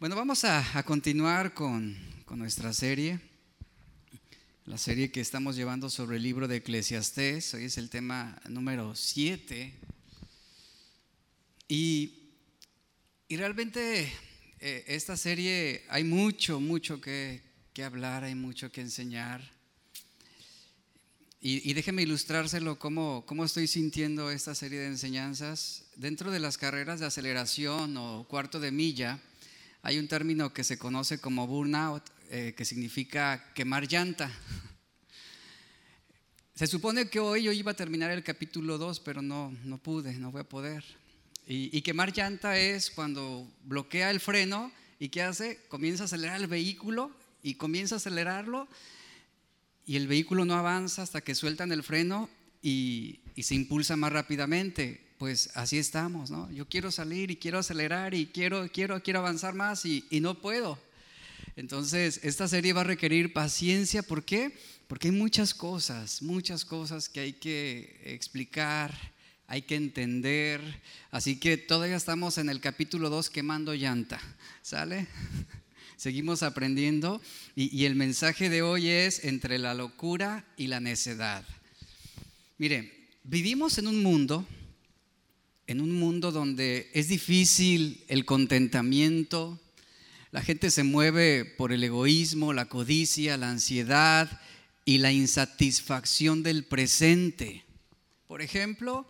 Bueno, vamos a, continuar con, nuestra serie, la serie que estamos llevando sobre el libro de Eclesiastés. Hoy es el tema número 7. Y, realmente eh, esta serie hay mucho, mucho que, hablar, hay mucho que enseñar. Y, déjeme ilustrárselo cómo, cómo estoy sintiendo esta serie de enseñanzas. Dentro de las carreras de aceleración o cuarto de milla, hay un término que se conoce como burnout, eh, que significa quemar llanta. Se supone que hoy yo iba a terminar el capítulo 2, pero no, no pude, no voy a poder. Y, y, quemar llanta es cuando bloquea el freno y ¿qué hace? Comienza a acelerar el vehículo y comienza a acelerarlo y el vehículo no avanza hasta que sueltan el freno y, y se impulsa más rápidamente pues así estamos, ¿no? Yo quiero salir y quiero acelerar y quiero, quiero, quiero avanzar más y, no puedo. Entonces, esta serie va a requerir paciencia. ¿Por qué? Porque hay muchas cosas, muchas cosas que hay que explicar, hay que entender. Así que todavía estamos en el capítulo 2 quemando llanta. ¿Sale? Seguimos aprendiendo y, y, el mensaje de hoy es entre la locura y la necedad. Mire, vivimos en un mundo en un mundo donde es difícil el contentamiento, la gente se mueve por el egoísmo, la codicia, la ansiedad y la insatisfacción del presente. Por ejemplo,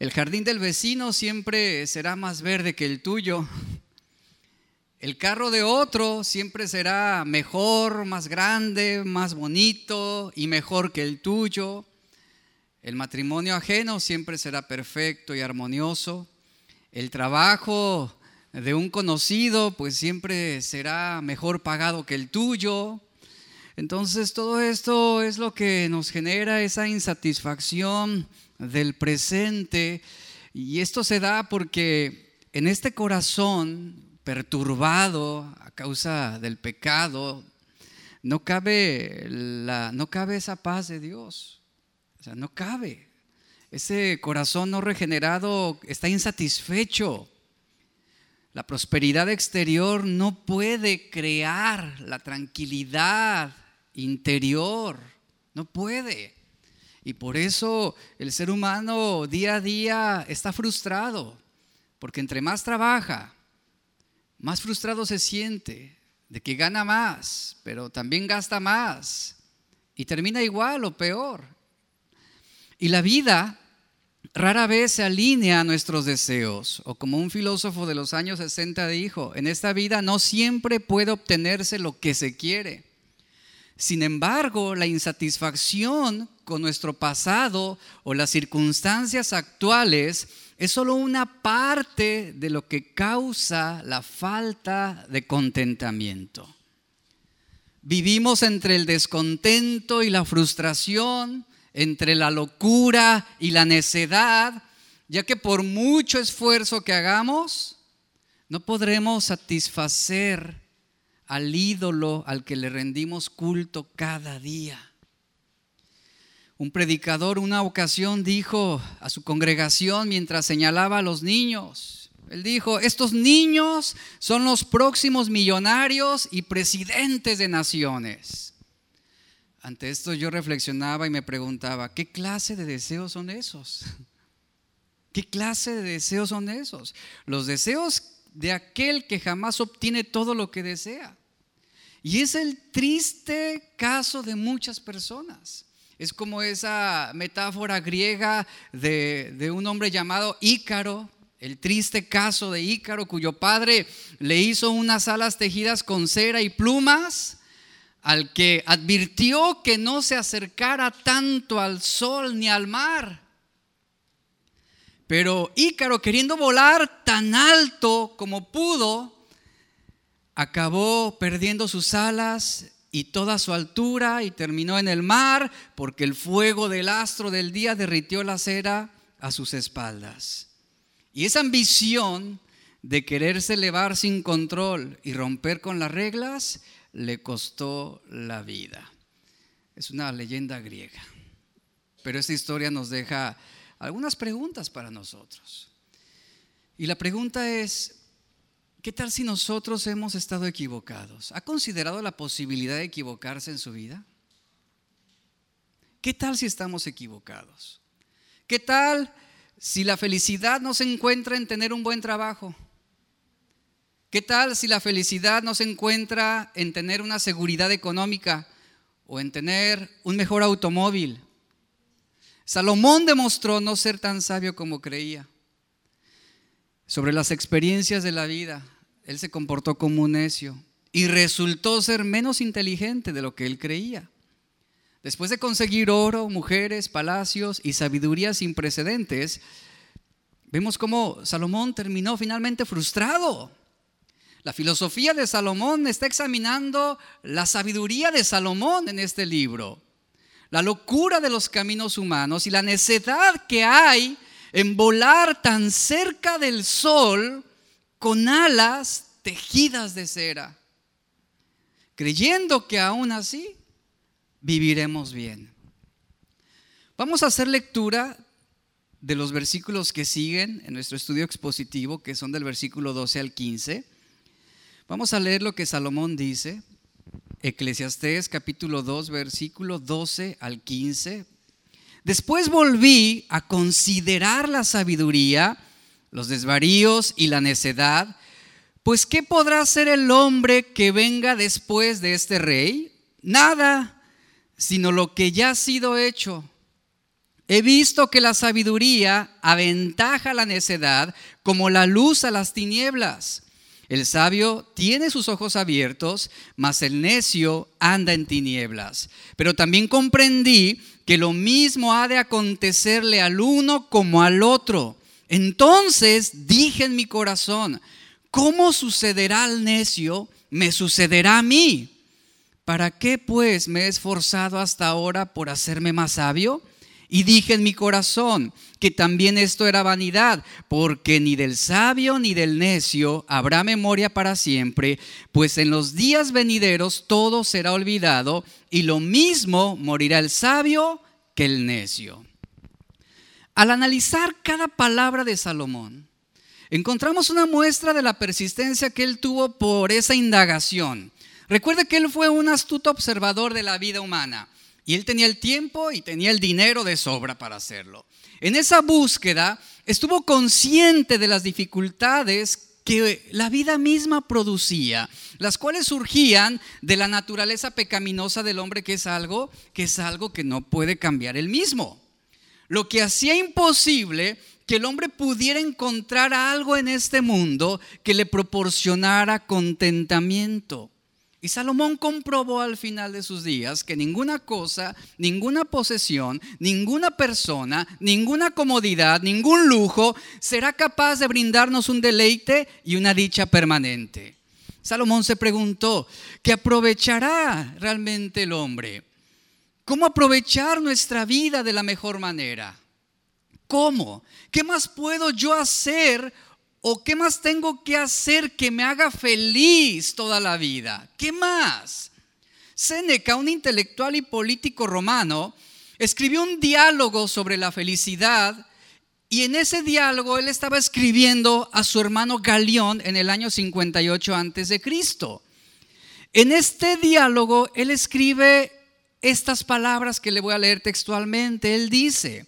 el jardín del vecino siempre será más verde que el tuyo. El carro de otro siempre será mejor, más grande, más bonito y mejor que el tuyo. El matrimonio ajeno siempre será perfecto y armonioso. El trabajo de un conocido pues siempre será mejor pagado que el tuyo. Entonces todo esto es lo que nos genera esa insatisfacción del presente y esto se da porque en este corazón perturbado a causa del pecado no cabe la no cabe esa paz de Dios. O sea, no cabe. Ese corazón no regenerado está insatisfecho. La prosperidad exterior no puede crear la tranquilidad interior. No puede. Y por eso el ser humano día a día está frustrado. Porque entre más trabaja, más frustrado se siente de que gana más, pero también gasta más. Y termina igual o peor. Y la vida rara vez se alinea a nuestros deseos, o como un filósofo de los años 60 dijo, en esta vida no siempre puede obtenerse lo que se quiere. Sin embargo, la insatisfacción con nuestro pasado o las circunstancias actuales es solo una parte de lo que causa la falta de contentamiento. Vivimos entre el descontento y la frustración, entre la locura y la necedad, ya que por mucho esfuerzo que hagamos, no podremos satisfacer al ídolo al que le rendimos culto cada día. Un predicador una ocasión dijo a su congregación mientras señalaba a los niños, él dijo, estos niños son los próximos millonarios y presidentes de naciones. Ante esto yo reflexionaba y me preguntaba, ¿qué clase de deseos son esos? ¿Qué clase de deseos son esos? Los deseos de aquel que jamás obtiene todo lo que desea. Y es el triste caso de muchas personas. Es como esa metáfora griega de, de, un hombre llamado Ícaro, el triste caso de Ícaro, cuyo padre le hizo unas alas tejidas con cera y plumas al que advirtió que no se acercara tanto al sol ni al mar. Pero Ícaro, queriendo volar tan alto como pudo, acabó perdiendo sus alas y toda su altura y terminó en el mar porque el fuego del astro del día derritió la cera a sus espaldas. Y esa ambición de quererse elevar sin control y romper con las reglas le costó la vida. Es una leyenda griega. Pero esta historia nos deja algunas preguntas para nosotros. Y la pregunta es, ¿qué tal si nosotros hemos estado equivocados? ¿Ha considerado la posibilidad de equivocarse en su vida? ¿Qué tal si estamos equivocados? ¿Qué tal si la felicidad no se encuentra en tener un buen trabajo? ¿Qué tal si la felicidad no se encuentra en tener una seguridad económica o en tener un mejor automóvil? Salomón demostró no ser tan sabio como creía. Sobre las experiencias de la vida, él se comportó como un necio y resultó ser menos inteligente de lo que él creía. Después de conseguir oro, mujeres, palacios y sabiduría sin precedentes, vemos cómo Salomón terminó finalmente frustrado. La filosofía de Salomón está examinando la sabiduría de Salomón en este libro, la locura de los caminos humanos y la necedad que hay en volar tan cerca del sol con alas tejidas de cera, creyendo que aún así viviremos bien. Vamos a hacer lectura de los versículos que siguen en nuestro estudio expositivo, que son del versículo 12 al 15. Vamos a leer lo que Salomón dice, Eclesiastés capítulo 2, versículo 12 al 15. Después volví a considerar la sabiduría, los desvaríos y la necedad, pues ¿qué podrá hacer el hombre que venga después de este rey? Nada sino lo que ya ha sido hecho. He visto que la sabiduría aventaja la necedad como la luz a las tinieblas. El sabio tiene sus ojos abiertos, mas el necio anda en tinieblas. Pero también comprendí que lo mismo ha de acontecerle al uno como al otro. Entonces dije en mi corazón, ¿cómo sucederá al necio? Me sucederá a mí. ¿Para qué pues me he esforzado hasta ahora por hacerme más sabio? Y dije en mi corazón que también esto era vanidad, porque ni del sabio ni del necio habrá memoria para siempre, pues en los días venideros todo será olvidado, y lo mismo morirá el sabio que el necio. Al analizar cada palabra de Salomón, encontramos una muestra de la persistencia que él tuvo por esa indagación Recuerde que él fue un astuto observador de la vida humana y él tenía el tiempo y tenía el dinero de sobra para hacerlo. En esa búsqueda estuvo consciente de las dificultades que la vida misma producía, las cuales surgían de la naturaleza pecaminosa del hombre, que es algo que es algo que no puede cambiar él mismo. Lo que hacía imposible que el hombre pudiera encontrar algo en este mundo que le proporcionara contentamiento. Y Salomón comprobó al final de sus días que ninguna cosa, ninguna posesión, ninguna persona, ninguna comodidad, ningún lujo será capaz de brindarnos un deleite y una dicha permanente. Salomón se preguntó, ¿qué aprovechará realmente el hombre? ¿Cómo aprovechar nuestra vida de la mejor manera? ¿Cómo? ¿Qué más puedo yo hacer ¿O qué más tengo que hacer que me haga feliz toda la vida? ¿Qué más? Séneca, un intelectual y político romano, escribió un diálogo sobre la felicidad y en ese diálogo él estaba escribiendo a su hermano Galión en el año 58 antes de Cristo. En este diálogo él escribe estas palabras que le voy a leer textualmente. Él dice,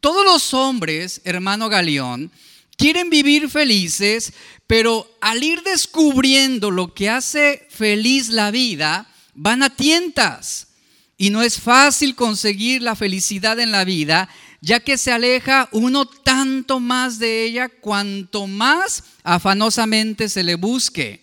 todos los hombres, hermano Galión, quieren vivir felices, pero al ir descubriendo lo que hace feliz la vida, van a tientas. Y no es fácil conseguir la felicidad en la vida, ya que se aleja uno tanto más de ella cuanto más afanosamente se le busque.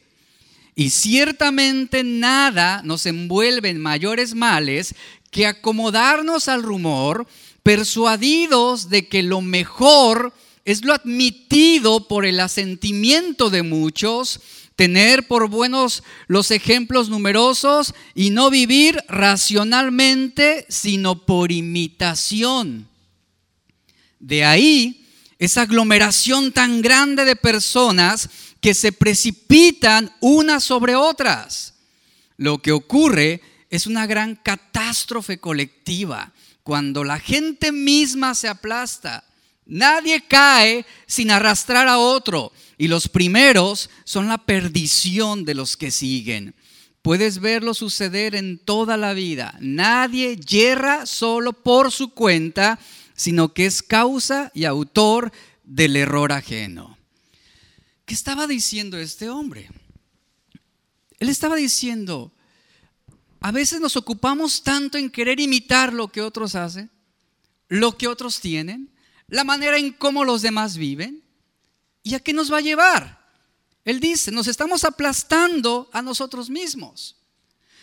Y ciertamente nada nos envuelve en mayores males que acomodarnos al rumor, persuadidos de que lo mejor es lo admitido por el asentimiento de muchos, tener por buenos los ejemplos numerosos y no vivir racionalmente, sino por imitación. De ahí esa aglomeración tan grande de personas que se precipitan unas sobre otras. Lo que ocurre es una gran catástrofe colectiva cuando la gente misma se aplasta Nadie cae sin arrastrar a otro. Y los primeros son la perdición de los que siguen. Puedes verlo suceder en toda la vida. Nadie yerra solo por su cuenta, sino que es causa y autor del error ajeno. ¿Qué estaba diciendo este hombre? Él estaba diciendo, a veces nos ocupamos tanto en querer imitar lo que otros hacen, lo que otros tienen, la manera en cómo los demás viven. ¿Y a qué nos va a llevar? Él dice, nos estamos aplastando a nosotros mismos.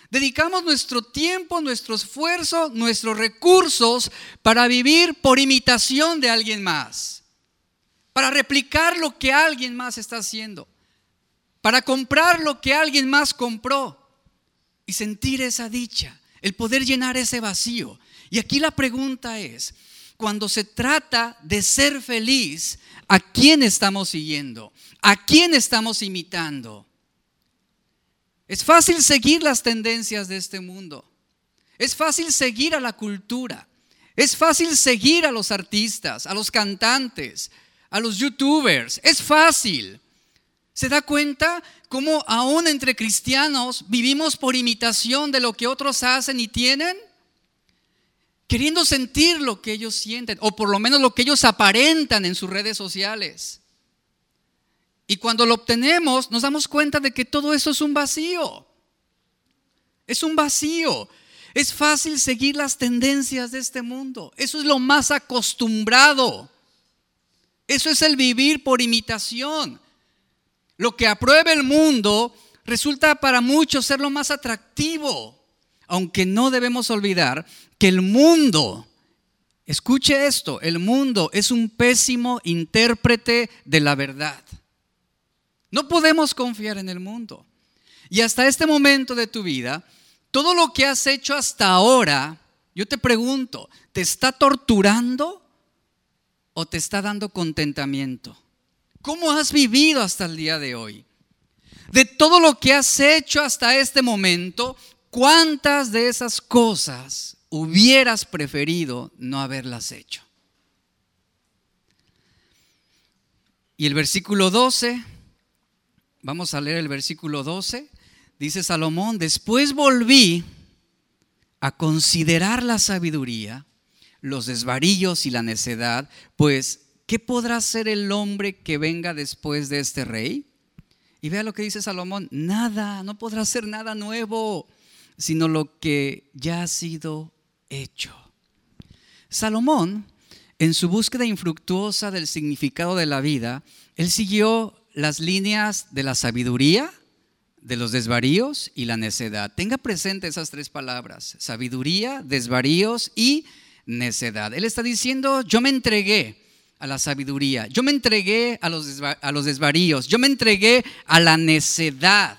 Dedicamos nuestro tiempo, nuestro esfuerzo, nuestros recursos para vivir por imitación de alguien más, para replicar lo que alguien más está haciendo para comprar lo que alguien más compró y sentir esa dicha, el poder llenar ese vacío. Y aquí la pregunta es, cuando se trata de ser feliz, ¿a quién estamos siguiendo? ¿A quién estamos imitando? Es fácil seguir las tendencias de este mundo. Es fácil seguir a la cultura. Es fácil seguir a los artistas, a los cantantes, a los youtubers. Es fácil. ¿Se da cuenta cómo aún entre cristianos vivimos por imitación de lo que otros hacen y tienen? Queriendo sentir lo que ellos sienten, o por lo menos lo que ellos aparentan en sus redes sociales. Y cuando lo obtenemos, nos damos cuenta de que todo eso es un vacío. Es un vacío. Es fácil seguir las tendencias de este mundo. Eso es lo más acostumbrado. Eso es el vivir por imitación. Lo que aprueba el mundo resulta para muchos ser lo más atractivo, aunque no debemos olvidar que el mundo, escuche esto, el mundo es un pésimo intérprete de la verdad. No podemos confiar en el mundo. Y hasta este momento de tu vida, todo lo que has hecho hasta ahora, yo te pregunto, ¿te está torturando o te está dando contentamiento? ¿Cómo has vivido hasta el día de hoy? De todo lo que has hecho hasta este momento, ¿cuántas de esas cosas hubieras preferido no haberlas hecho? Y el versículo 12, vamos a leer el versículo 12, dice Salomón, después volví a considerar la sabiduría, los desvaríos y la necedad, pues ¿qué podrá hacer el hombre que venga después de este rey? Y vea lo que dice Salomón, nada, no podrá hacer nada nuevo, sino lo que ya ha sido hecho. Salomón, en su búsqueda infructuosa del significado de la vida, él siguió las líneas de la sabiduría, de los desvaríos y la necedad. Tenga presente esas tres palabras, sabiduría, desvaríos y necedad. Él está diciendo, yo me entregué a la sabiduría, yo me entregué a los, desvaríos, yo me entregué a la necedad.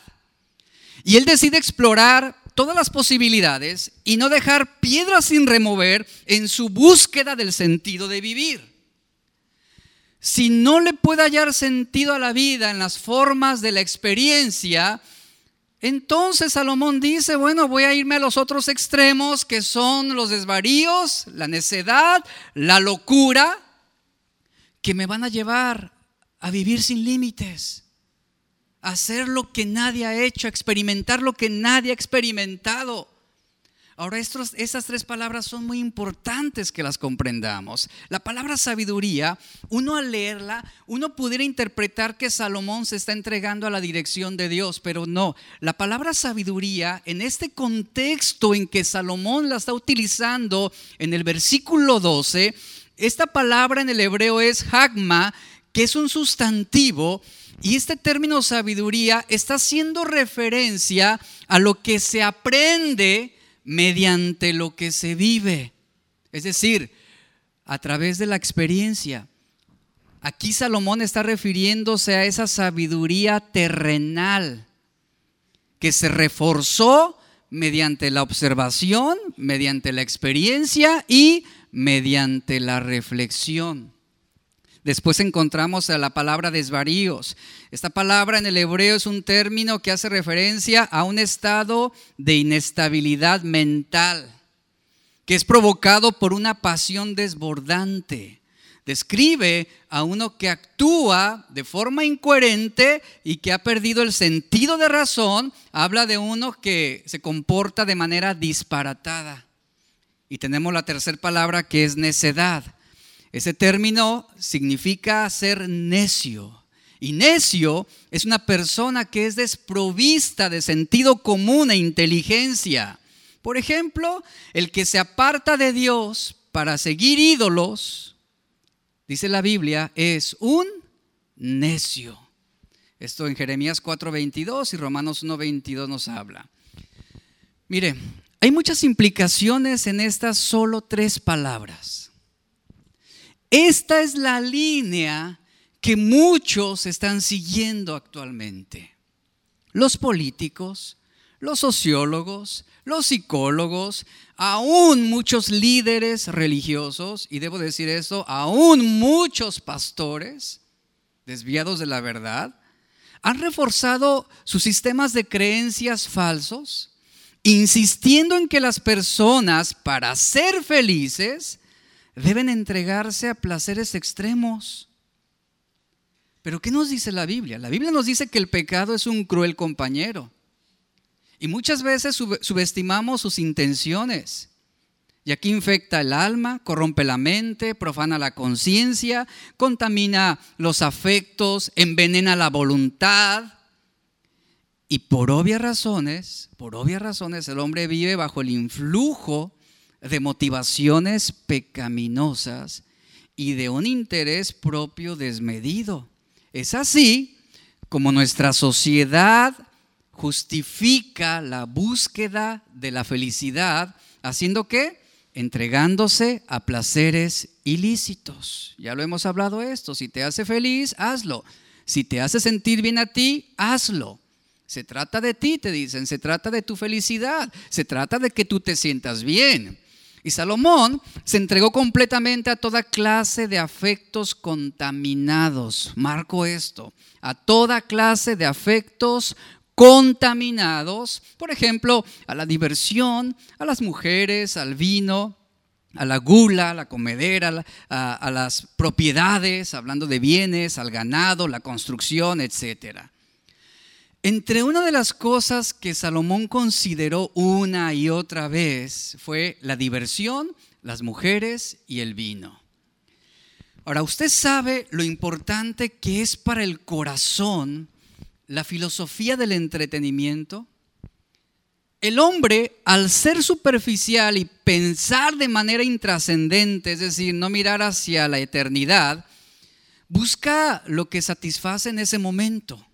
Y él decide explorar todas las posibilidades y no dejar piedras sin remover en su búsqueda del sentido de vivir. Si no le puede hallar sentido a la vida en las formas de la experiencia, entonces Salomón dice, bueno, voy a irme a los otros extremos que son los desvaríos, la necedad, la locura, que me van a llevar a vivir sin límites, hacer lo que nadie ha hecho, experimentar lo que nadie ha experimentado. Ahora, estos, estas tres palabras son muy importantes que las comprendamos. La palabra sabiduría, uno al leerla, uno pudiera interpretar que Salomón se está entregando a la dirección de Dios, pero no. La palabra sabiduría, en este contexto en que Salomón la está utilizando en el versículo 12, esta palabra en el hebreo es hagma, que es un sustantivo, y este término sabiduría está haciendo referencia a lo que se aprende mediante lo que se vive. Es decir, a través de la experiencia. Aquí Salomón está refiriéndose a esa sabiduría terrenal que se reforzó mediante la observación, mediante la experiencia y mediante la reflexión. Después encontramos a la palabra desvaríos. Esta palabra en el hebreo es un término que hace referencia a un estado de inestabilidad mental que es provocado por una pasión desbordante, describe a uno que actúa de forma incoherente y que ha perdido el sentido de razón, habla de uno que se comporta de manera disparatada. Y tenemos la tercera palabra que es necedad. Ese término significa ser necio. Y necio es una persona que es desprovista de sentido común e inteligencia. Por ejemplo, el que se aparta de Dios para seguir ídolos, dice la Biblia, es un necio. Esto en Jeremías 4:22 y Romanos 1:22 nos habla. Mire, hay muchas implicaciones en estas solo tres palabras. Esta es la línea que muchos están siguiendo actualmente. Los políticos, los sociólogos, los psicólogos, aún muchos líderes religiosos, y debo decir eso, aún muchos pastores desviados de la verdad, han reforzado sus sistemas de creencias falsos, insistiendo en que las personas, para ser felices, deben entregarse a placeres extremos pero ¿qué nos dice la Biblia? La Biblia nos dice que el pecado es un cruel compañero. Y muchas veces subestimamos sus intenciones. Y aquí infecta el alma, corrompe la mente, profana la conciencia, contamina los afectos, envenena la voluntad. Y por obvias razones, por obvias razones, el hombre vive bajo el influjo de motivaciones pecaminosas y de un interés propio desmedido. Es así como nuestra sociedad justifica la búsqueda de la felicidad, haciendo qué? Entregándose a placeres ilícitos. Ya lo hemos hablado esto. Si te hace feliz, hazlo. Si te hace sentir bien a ti, hazlo. Se trata de ti, te dicen, se trata de tu felicidad, se trata de que tú te sientas bien. Y Salomón se entregó completamente a toda clase de afectos contaminados. Marco esto, a toda clase de afectos contaminados, por ejemplo, a la diversión, a las mujeres, al vino, a la gula, a la comedera, a, a las propiedades, hablando de bienes, al ganado, la construcción, etcétera. Entre una de las cosas que Salomón consideró una y otra vez fue la diversión, las mujeres y el vino. Ahora, usted sabe lo importante que es para el corazón la filosofía del entretenimiento. El hombre, al ser superficial y pensar de manera intrascendente, es decir, no mirar hacia la eternidad, busca lo que satisface en ese momento.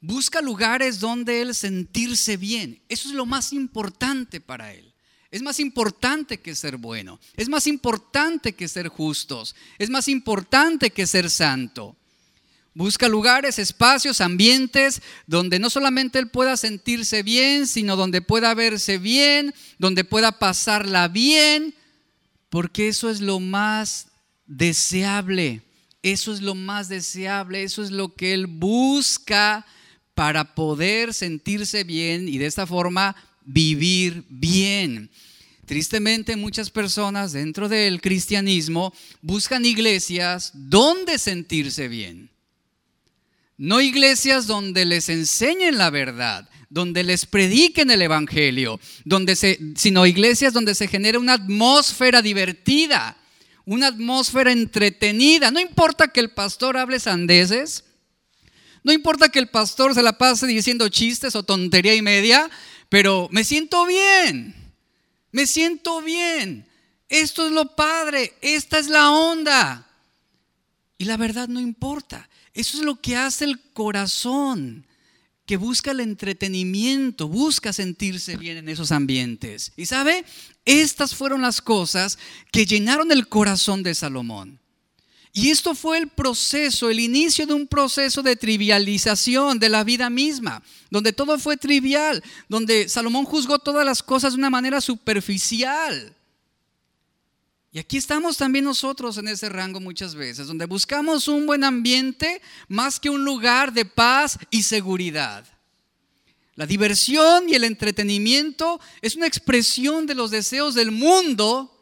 Busca lugares donde él sentirse bien. Eso es lo más importante para él. Es más importante que ser bueno. Es más importante que ser justos. Es más importante que ser santo. Busca lugares, espacios, ambientes donde no solamente él pueda sentirse bien, sino donde pueda verse bien, donde pueda pasarla bien, porque eso es lo más deseable. Eso es lo más deseable, eso es lo que él busca para poder sentirse bien y de esta forma vivir bien. Tristemente muchas personas dentro del cristianismo buscan iglesias donde sentirse bien. No iglesias donde les enseñen la verdad, donde les prediquen el evangelio, donde se, sino iglesias donde se genere una atmósfera divertida, una atmósfera entretenida. No importa que el pastor hable sandeces, no importa que el pastor se la pase diciendo chistes o tontería y media, pero me siento bien. Me siento bien. Esto es lo padre. Esta es la onda. Y la verdad no importa. Eso es lo que hace el corazón, que busca el entretenimiento, busca sentirse bien en esos ambientes. Y sabe, estas fueron las cosas que llenaron el corazón de Salomón. Y esto fue el proceso, el inicio de un proceso de trivialización de la vida misma, donde todo fue trivial, donde Salomón juzgó todas las cosas de una manera superficial. Y aquí estamos también nosotros en ese rango muchas veces, donde buscamos un buen ambiente más que un lugar de paz y seguridad. La diversión y el entretenimiento es una expresión de los deseos del mundo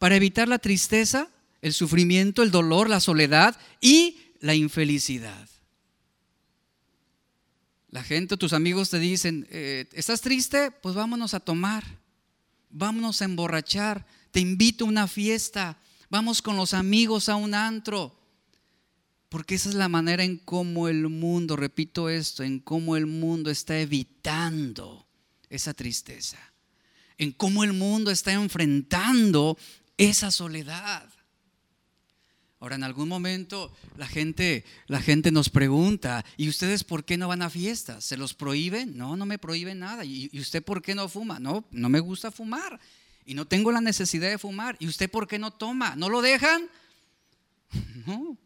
para evitar la tristeza el sufrimiento, el dolor, la soledad y la infelicidad. La gente, tus amigos te dicen, eh, ¿estás triste? Pues vámonos a tomar, vámonos a emborrachar, te invito a una fiesta, vamos con los amigos a un antro. Porque esa es la manera en cómo el mundo, repito esto, en cómo el mundo está evitando esa tristeza, en cómo el mundo está enfrentando esa soledad. Ahora, en algún momento la gente, la gente nos pregunta, ¿y ustedes por qué no van a fiestas? ¿Se los prohíben? No, no me prohíben nada. ¿Y usted por qué no fuma? No, no me gusta fumar. Y no tengo la necesidad de fumar. ¿Y usted por qué no toma? ¿No lo dejan? No.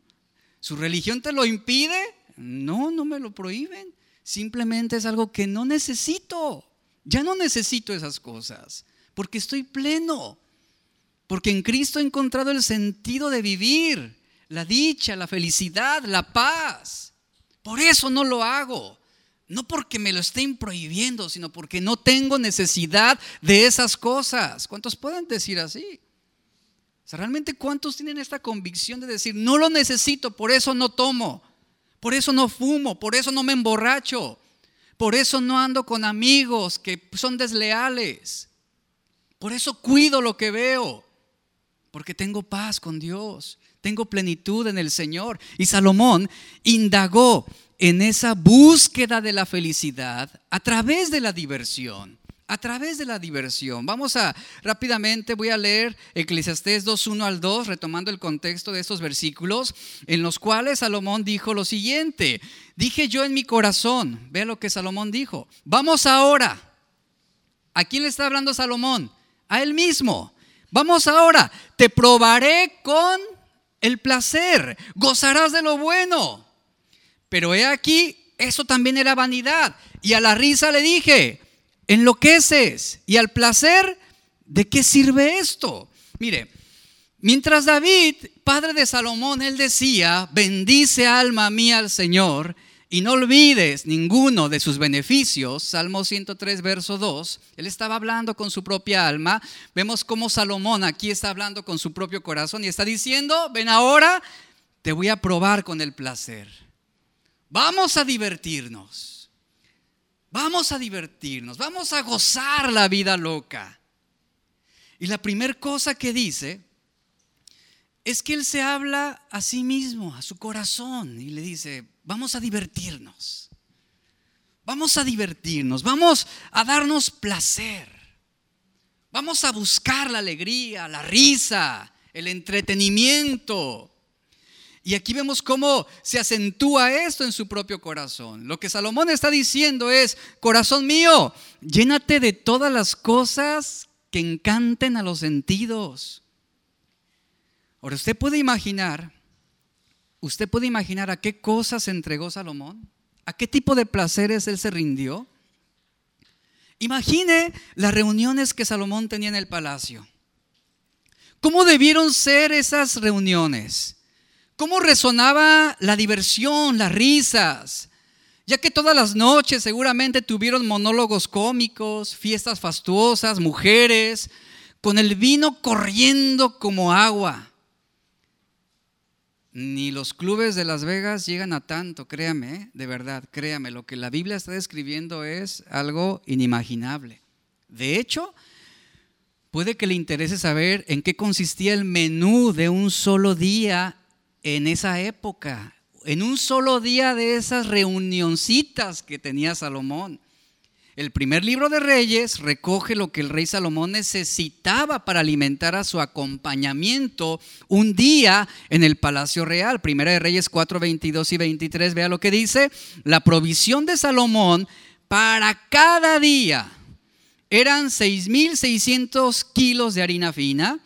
¿Su religión te lo impide? No, no me lo prohíben. Simplemente es algo que no necesito. Ya no necesito esas cosas. Porque estoy pleno. Porque en Cristo he encontrado el sentido de vivir, la dicha, la felicidad, la paz. Por eso no lo hago. No porque me lo estén prohibiendo, sino porque no tengo necesidad de esas cosas. ¿Cuántos pueden decir así? ¿realmente cuántos tienen esta convicción de decir, no lo necesito, por eso no tomo, por eso no fumo, por eso no me emborracho, por eso no ando con amigos que son desleales, por eso cuido lo que veo? Porque tengo paz con Dios, tengo plenitud en el Señor. Y Salomón indagó en esa búsqueda de la felicidad a través de la diversión. A través de la diversión. Vamos a rápidamente, voy a leer Eclesiastés 2, 1 al 2, retomando el contexto de estos versículos, en los cuales Salomón dijo lo siguiente: Dije yo en mi corazón, vea lo que Salomón dijo. Vamos ahora. ¿A quién le está hablando Salomón? A él mismo. Vamos ahora, te probaré con el placer, gozarás de lo bueno. Pero he aquí, eso también era vanidad. Y a la risa le dije, enloqueces. Y al placer, ¿de qué sirve esto? Mire, mientras David, padre de Salomón, él decía, bendice alma mía al Señor y no olvides ninguno de sus beneficios. Salmo 103, verso 2. Él estaba hablando con su propia alma. Vemos cómo Salomón aquí está hablando con su propio corazón y está diciendo, ven ahora, te voy a probar con el placer. Vamos a divertirnos. Vamos a divertirnos. Vamos a gozar la vida loca. Y la primera cosa que dice es que él se habla a sí mismo, a su corazón, y le dice, vamos a divertirnos, vamos a divertirnos, vamos a darnos placer, vamos a buscar la alegría, la risa, el entretenimiento. Y aquí vemos cómo se acentúa esto en su propio corazón. Lo que Salomón está diciendo es, corazón mío, llénate de todas las cosas que encanten a los sentidos Ahora, usted puede imaginar, usted puede imaginar a qué cosas se entregó Salomón, a qué tipo de placeres él se rindió. Imagine las reuniones que Salomón tenía en el palacio. ¿Cómo debieron ser esas reuniones? ¿Cómo resonaba la diversión, las risas? Ya que todas las noches seguramente tuvieron monólogos cómicos, fiestas fastuosas, mujeres, con el vino corriendo como agua. Ni los clubes de Las Vegas llegan a tanto, créame, ¿eh? de verdad, créame, lo que la Biblia está describiendo es algo inimaginable. De hecho, puede que le interese saber en qué consistía el menú de un solo día en esa época, en un solo día de esas reunioncitas que tenía Salomón. El primer libro de Reyes recoge lo que el rey Salomón necesitaba para alimentar a su acompañamiento un día en el palacio real. Primera de Reyes 4, 22 y 23, vea lo que dice. La provisión de Salomón para cada día eran 6.600 kilos de harina fina,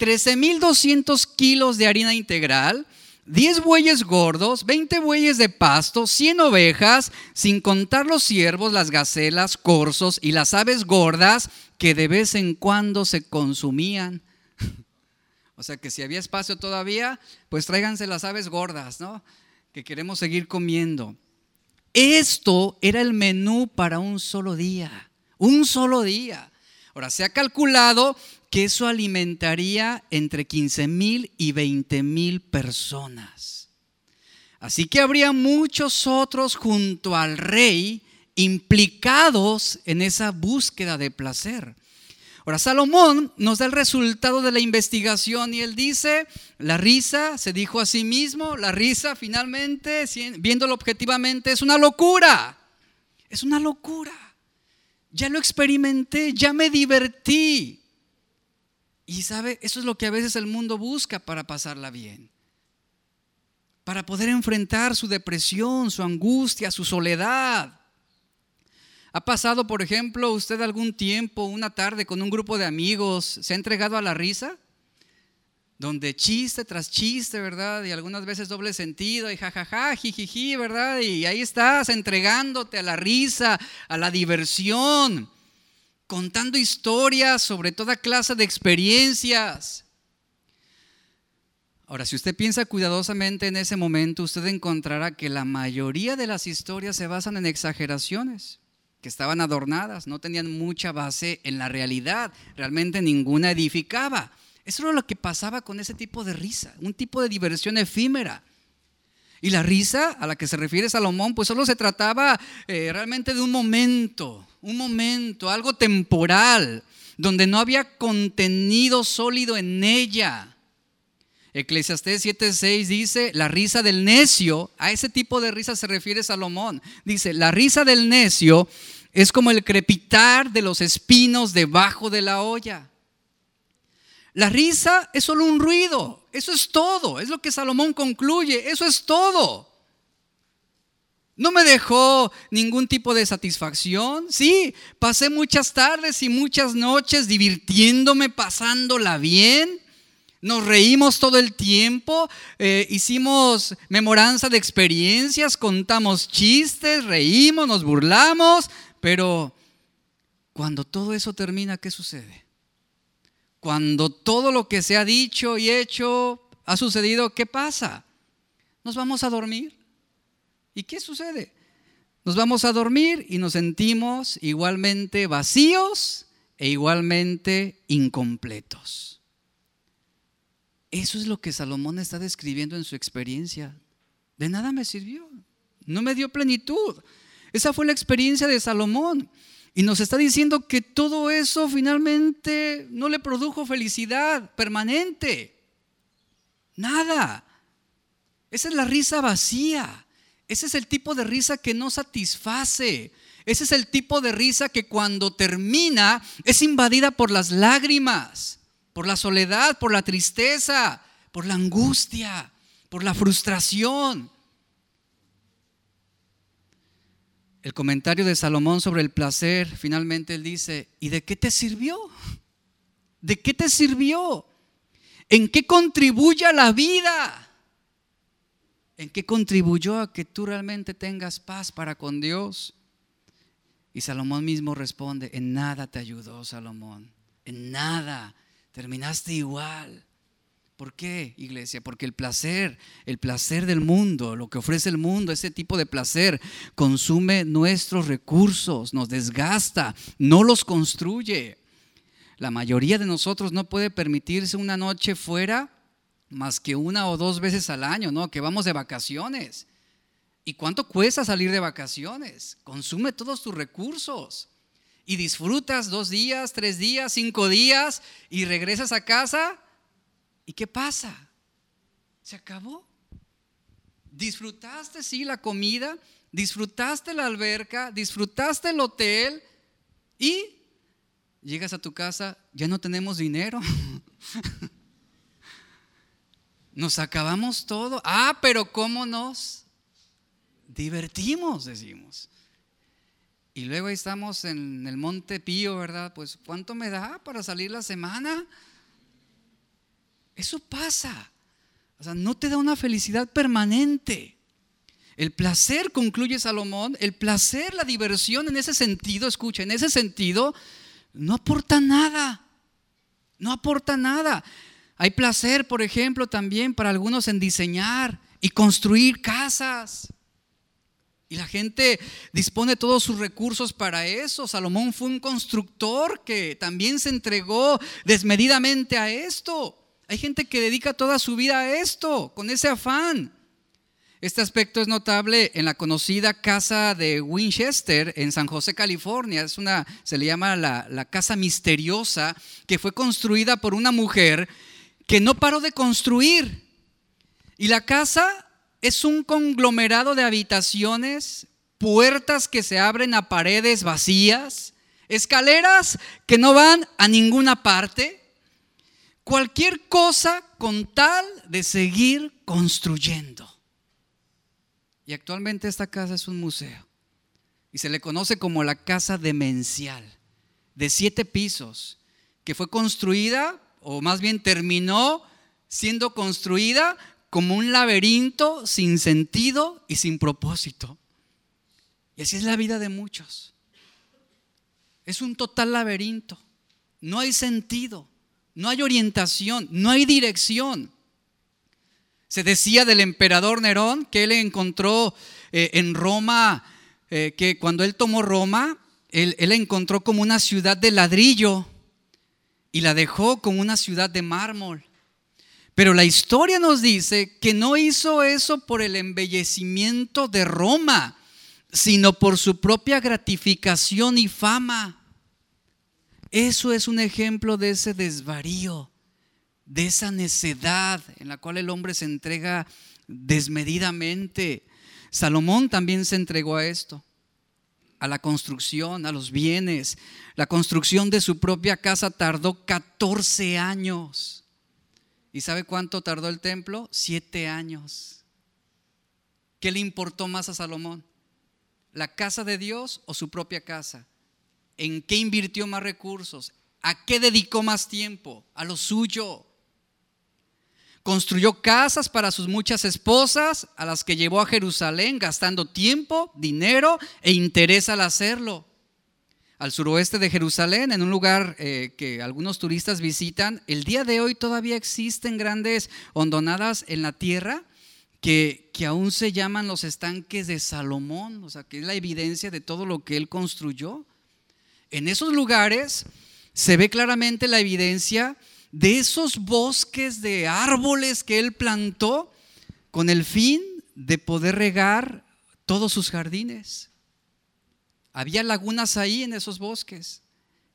13.200 kilos de harina integral, 10 bueyes gordos, 20 bueyes de pasto, 100 ovejas, sin contar los ciervos, las gacelas, corzos y las aves gordas que de vez en cuando se consumían. O sea que si había espacio todavía, pues tráiganse las aves gordas, ¿no? Que queremos seguir comiendo. Esto era el menú para un solo día, un solo día. Ahora, se ha calculado que eso alimentaría entre 15 mil y 20 mil personas. Así que habría muchos otros junto al rey implicados en esa búsqueda de placer. Ahora, Salomón nos da el resultado de la investigación y él dice, la risa, se dijo a sí mismo, la risa finalmente, viéndolo objetivamente, es una locura. Es una locura. Ya lo experimenté, ya me divertí. Y sabe, eso es lo que a veces el mundo busca para pasarla bien. Para poder enfrentar su depresión, su angustia, su soledad. ¿Ha pasado, por ejemplo, usted algún tiempo, una tarde con un grupo de amigos, se ha entregado a la risa? Donde chiste tras chiste, ¿verdad? Y algunas veces doble sentido y jajaja, jijiji, ¿verdad? Y ahí estás entregándote a la risa, a la diversión, contando historias sobre toda clase de experiencias. Ahora, si usted piensa cuidadosamente en ese momento, usted encontrará que la mayoría de las historias se basan en exageraciones que estaban adornadas, no tenían mucha base en la realidad, realmente ninguna edificaba. Eso era lo que pasaba con ese tipo de risa, un tipo de diversión efímera. Y la risa a la que se refiere Salomón, pues solo se trataba eh, realmente de un momento, un momento, algo temporal, donde no había contenido sólido en ella. Eclesiastés 7:6 dice, la risa del necio, a ese tipo de risa se refiere Salomón. Dice, la risa del necio es como el crepitar de los espinos debajo de la olla. La risa es solo un ruido, eso es todo, es lo que Salomón concluye, eso es todo. No me dejó ningún tipo de satisfacción. Sí, pasé muchas tardes y muchas noches divirtiéndome, pasándola bien. Nos reímos todo el tiempo, eh, hicimos memoranza de experiencias, contamos chistes, reímos, nos burlamos, pero cuando todo eso termina, ¿qué sucede? Cuando todo lo que se ha dicho y hecho ha sucedido, ¿qué pasa? Nos vamos a dormir. ¿Y qué sucede? Nos vamos a dormir y nos sentimos igualmente vacíos e igualmente incompletos. Eso es lo que Salomón está describiendo en su experiencia. De nada me sirvió. No me dio plenitud. Esa fue la experiencia de Salomón. Y nos está diciendo que todo eso finalmente no le produjo felicidad permanente. Nada. Esa es la risa vacía. Ese es el tipo de risa que no satisface. Ese es el tipo de risa que cuando termina es invadida por las lágrimas por la soledad, por la tristeza, por la angustia, por la frustración. El comentario de Salomón sobre el placer, finalmente él dice, ¿y de qué te sirvió? ¿De qué te sirvió? ¿En qué contribuye a la vida? ¿En qué contribuyó a que tú realmente tengas paz para con Dios? Y Salomón mismo responde, en nada te ayudó Salomón, en nada terminaste igual. ¿Por qué, iglesia? Porque el placer, el placer del mundo, lo que ofrece el mundo, ese tipo de placer, consume nuestros recursos, nos desgasta, no los construye. La mayoría de nosotros no puede permitirse una noche fuera más que una o dos veces al año, ¿no? Que vamos de vacaciones. ¿Y cuánto cuesta salir de vacaciones? Consume todos tus recursos y disfrutas dos días, tres días, cinco días y regresas a casa. ¿Y qué pasa? Se acabó. Disfrutaste, sí, la comida, disfrutaste la alberca, disfrutaste el hotel y llegas a tu casa, ya no tenemos dinero. Nos acabamos todo. Ah, pero ¿cómo nos divertimos? Decimos. Y luego ahí estamos en el Monte Pío, ¿verdad? Pues ¿cuánto me da para salir la semana? Eso pasa. O sea, no te da una felicidad permanente. El placer, concluye Salomón, el placer, la diversión en ese sentido, escucha, en ese sentido, no aporta nada. No aporta nada. Hay placer, por ejemplo, también para algunos en diseñar y construir casas. Y la gente dispone todos sus recursos para eso. Salomón fue un constructor que también se entregó desmedidamente a esto. Hay gente que dedica toda su vida a esto, con ese afán. Este aspecto es notable en la conocida casa de Winchester en San José, California. Es una, se le llama la, la casa misteriosa, que fue construida por una mujer que no paró de construir. Y la casa es un conglomerado de habitaciones, puertas que se abren a paredes vacías, escaleras que no van a ninguna parte, cualquier cosa con tal de seguir construyendo. Y actualmente esta casa es un museo y se le conoce como la casa demencial, de siete pisos, que fue construida, o más bien terminó siendo construida como un laberinto sin sentido y sin propósito. Y así es la vida de muchos. Es un total laberinto. No hay sentido, no hay orientación, no hay dirección. Se decía del emperador Nerón que él encontró eh, en Roma, eh, que cuando él tomó Roma, él, él encontró como una ciudad de ladrillo y la dejó como una ciudad de mármol. Pero la historia nos dice que no hizo eso por el embellecimiento de Roma, sino por su propia gratificación y fama. Eso es un ejemplo de ese desvarío, de esa necedad en la cual el hombre se entrega desmedidamente. Salomón también se entregó a esto, a la construcción, a los bienes. La construcción de su propia casa tardó 14 años. ¿Y sabe cuánto tardó el templo? Siete años. ¿Qué le importó más a Salomón? ¿La casa de Dios o su propia casa? ¿En qué invirtió más recursos? ¿A qué dedicó más tiempo? A lo suyo. Construyó casas para sus muchas esposas, a las que llevó a Jerusalén gastando tiempo, dinero e interés al hacerlo al suroeste de Jerusalén, en un lugar eh, que algunos turistas visitan. El día de hoy todavía existen grandes hondonadas en la tierra que, que aún se llaman los estanques de Salomón, o sea, que es la evidencia de todo lo que él construyó. En esos lugares se ve claramente la evidencia de esos bosques de árboles que él plantó con el fin de poder regar todos sus jardines. Había lagunas ahí en esos bosques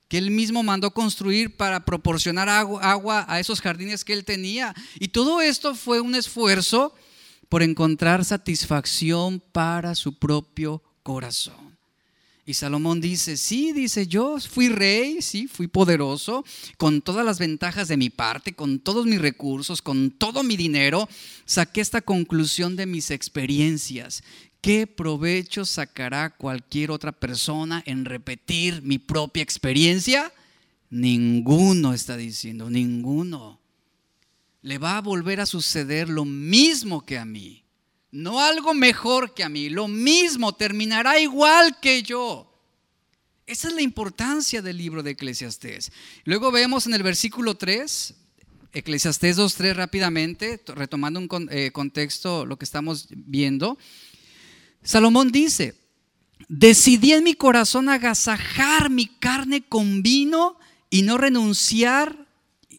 que él mismo mandó construir para proporcionar agua, a esos jardines que él tenía. Y todo esto fue un esfuerzo por encontrar satisfacción para su propio corazón. Y Salomón dice, sí, dice yo, fui rey, sí, fui poderoso, con todas las ventajas de mi parte, con todos mis recursos, con todo mi dinero, saqué esta conclusión de mis experiencias, ¿Qué provecho sacará cualquier otra persona en repetir mi propia experiencia? Ninguno está diciendo, ninguno. Le va a volver a suceder lo mismo que a mí. No algo mejor que a mí, lo mismo, terminará igual que yo. Esa es la importancia del libro de Eclesiastés. Luego vemos en el versículo 3, Eclesiastés 2.3 rápidamente, retomando un eh, contexto, lo que estamos viendo. Salomón dice, decidí en mi corazón agasajar mi carne con vino y no renunciar,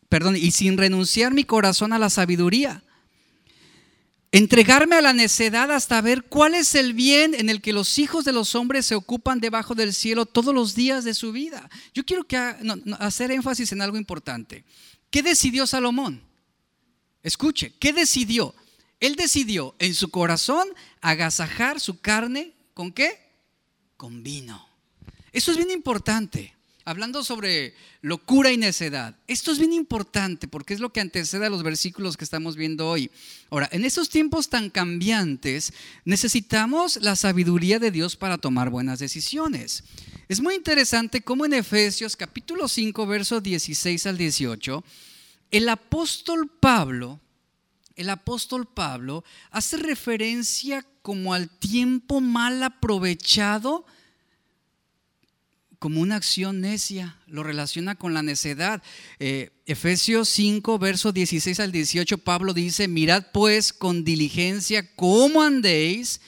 perdón, y sin renunciar mi corazón a la sabiduría. Entregarme a la necedad hasta ver cuál es el bien en el que los hijos de los hombres se ocupan debajo del cielo todos los días de su vida. Yo quiero hacer énfasis en algo importante. ¿Qué decidió Salomón? Escuche, ¿qué decidió? Él decidió en su corazón agasajar su carne con qué? Con vino. Eso es bien importante. Hablando sobre locura y necedad. Esto es bien importante porque es lo que antecede a los versículos que estamos viendo hoy. Ahora, en estos tiempos tan cambiantes, necesitamos la sabiduría de Dios para tomar buenas decisiones. Es muy interesante cómo en Efesios capítulo 5, versos 16 al 18, el apóstol Pablo el apóstol Pablo hace referencia como al tiempo mal aprovechado como una acción necia, lo relaciona con la necedad. Eh, Efesios 5, versos 16 al 18, Pablo dice, mirad pues con diligencia cómo andéis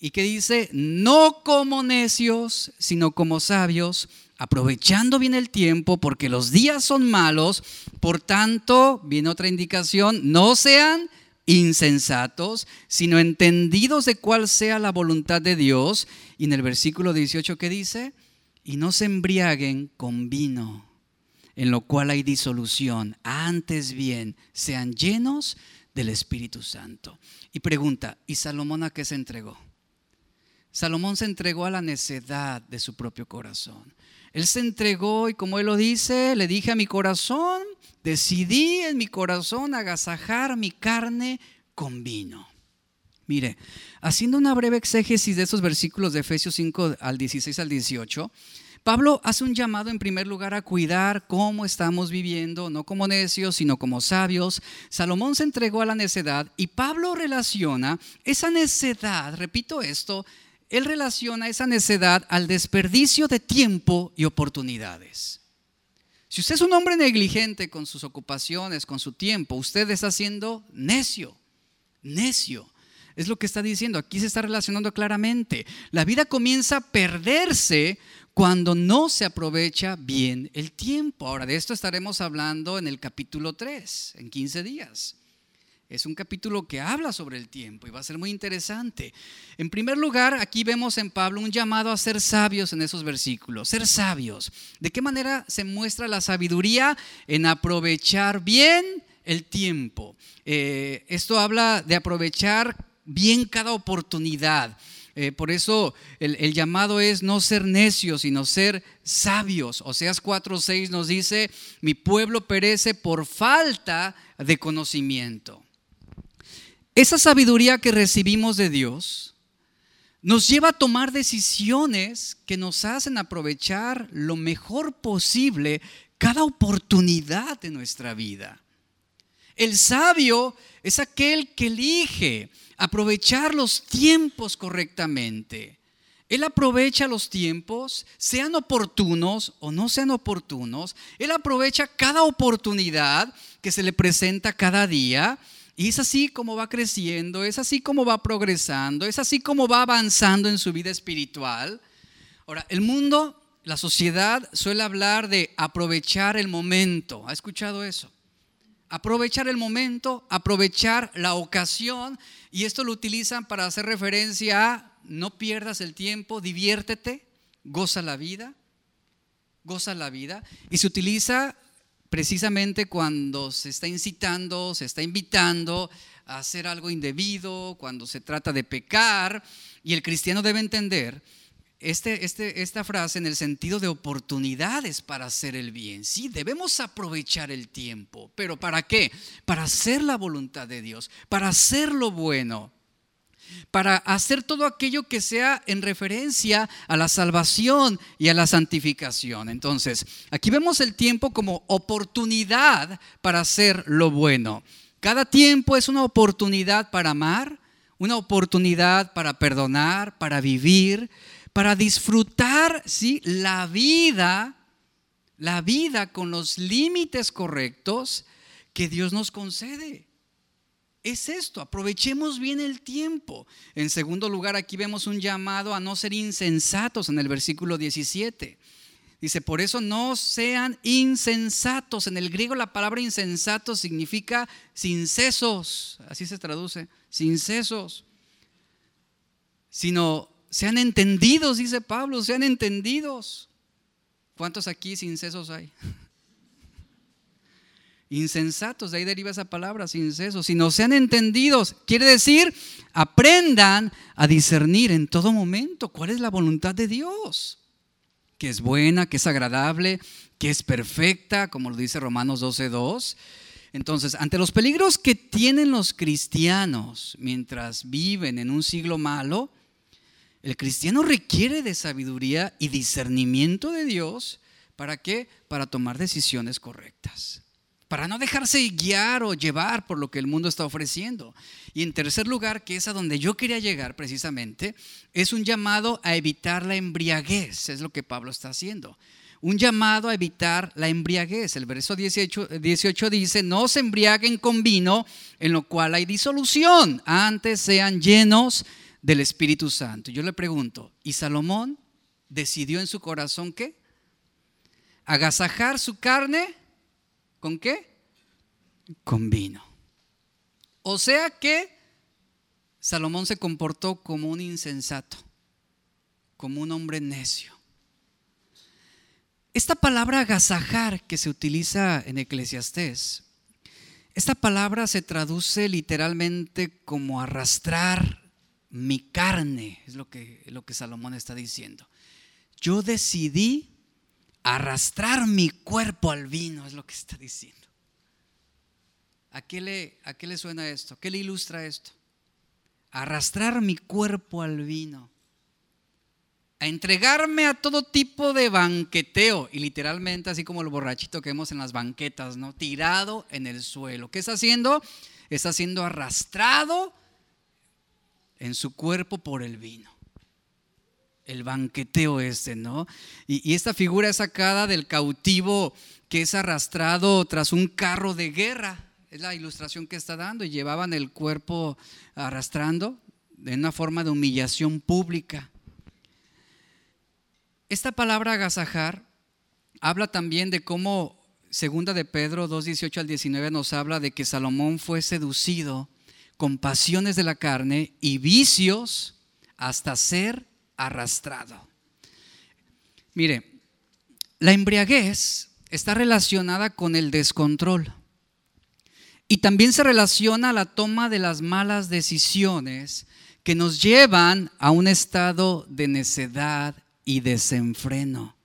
y que dice, no como necios, sino como sabios, aprovechando bien el tiempo, porque los días son malos, por tanto, viene otra indicación, no sean insensatos, sino entendidos de cuál sea la voluntad de Dios. Y en el versículo 18 que dice, y no se embriaguen con vino, en lo cual hay disolución, antes bien, sean llenos del Espíritu Santo. Y pregunta, ¿y Salomón a qué se entregó? Salomón se entregó a la necedad de su propio corazón. Él se entregó y como él lo dice, le dije a mi corazón, decidí en mi corazón agasajar mi carne con vino. Mire, haciendo una breve exégesis de esos versículos de Efesios 5 al 16 al 18, Pablo hace un llamado en primer lugar a cuidar cómo estamos viviendo, no como necios, sino como sabios. Salomón se entregó a la necedad y Pablo relaciona esa necedad, repito esto, él relaciona esa necedad al desperdicio de tiempo y oportunidades. Si usted es un hombre negligente con sus ocupaciones, con su tiempo, usted está siendo necio, necio. Es lo que está diciendo. Aquí se está relacionando claramente. La vida comienza a perderse cuando no se aprovecha bien el tiempo. Ahora, de esto estaremos hablando en el capítulo 3, en 15 días. Es un capítulo que habla sobre el tiempo y va a ser muy interesante. En primer lugar, aquí vemos en Pablo un llamado a ser sabios en esos versículos, ser sabios. ¿De qué manera se muestra la sabiduría? En aprovechar bien el tiempo. Eh, esto habla de aprovechar bien cada oportunidad. Eh, por eso el, el, llamado es no ser necios, sino ser sabios. Oseas 4:6 nos dice, mi pueblo perece por falta de conocimiento. Esa sabiduría que recibimos de Dios nos lleva a tomar decisiones que nos hacen aprovechar lo mejor posible cada oportunidad de nuestra vida. El sabio es aquel que elige aprovechar los tiempos correctamente. Él aprovecha los tiempos, sean oportunos o no sean oportunos. Él aprovecha cada oportunidad que se le presenta cada día y es así como va creciendo, es así como va progresando, es así como va avanzando en su vida espiritual. Ahora, el mundo, la sociedad suele hablar de aprovechar el momento. ¿Ha escuchado eso? Aprovechar el momento, aprovechar la ocasión. Y esto lo utilizan para hacer referencia a no pierdas el tiempo, diviértete, goza la vida, goza la vida. Y se utiliza precisamente cuando se está incitando, se está invitando a hacer algo indebido, cuando se trata de pecar, y el cristiano debe entender este, este, esta frase en el sentido de oportunidades para hacer el bien. Sí, debemos aprovechar el tiempo, pero ¿para qué? Para hacer la voluntad de Dios, para hacer lo bueno para hacer todo aquello que sea en referencia a la salvación y a la santificación. Entonces, aquí vemos el tiempo como oportunidad para hacer lo bueno. Cada tiempo es una oportunidad para amar, una oportunidad para perdonar, para vivir, para disfrutar ¿sí? la vida, la vida con los límites correctos que Dios nos concede es esto, aprovechemos bien el tiempo. En segundo lugar, aquí vemos un llamado a no ser insensatos en el versículo 17. Dice, por eso no sean insensatos. En el griego la palabra insensato significa sin sesos, así se traduce, sin sesos. Sino sean entendidos, dice Pablo, sean entendidos. ¿Cuántos aquí sin sesos hay? insensatos, de ahí deriva esa palabra, sincesos, si no sean entendidos, quiere decir, aprendan a discernir en todo momento cuál es la voluntad de Dios, que es buena, que es agradable, que es perfecta, como lo dice Romanos 12.2. Entonces, ante los peligros que tienen los cristianos mientras viven en un siglo malo, el cristiano requiere de sabiduría y discernimiento de Dios. ¿Para qué? Para tomar decisiones correctas para no dejarse guiar o llevar por lo que el mundo está ofreciendo. Y en tercer lugar, que es a donde yo quería llegar precisamente, es un llamado a evitar la embriaguez, es lo que Pablo está haciendo. Un llamado a evitar la embriaguez. El verso 18, 18 dice, no se embriaguen con vino, en lo cual hay disolución, antes sean llenos del Espíritu Santo. Yo le pregunto, ¿y Salomón decidió en su corazón qué? Agasajar su carne con qué? Con vino. O sea que Salomón se comportó como un insensato, como un hombre necio. Esta palabra agasajar que se utiliza en Eclesiastés, esta palabra se traduce literalmente como arrastrar mi carne, es lo que, lo que Salomón está diciendo. Yo decidí arrastrar mi cuerpo al vino, es lo que está diciendo. ¿A qué le, a qué le suena esto? ¿Qué le ilustra esto? Arrastrar mi cuerpo al vino a entregarme a todo tipo de banqueteo y literalmente así como el borrachito que vemos en las banquetas, ¿no? Tirado en el suelo. ¿Qué está haciendo? Está siendo arrastrado en su cuerpo por el vino. El banqueteo este, ¿no? Y, esta figura es sacada del cautivo que es arrastrado tras un carro de guerra. Es la ilustración que está dando y llevaban el cuerpo arrastrando en una forma de humillación pública. Esta palabra agasajar habla también de cómo segunda de Pedro 2:18 al 19 nos habla de que Salomón fue seducido con pasiones de la carne y vicios hasta ser arrastrado. Mire, la embriaguez está relacionada con el descontrol y también se relaciona a la toma de las malas decisiones que nos llevan a un estado de necedad y desenfreno.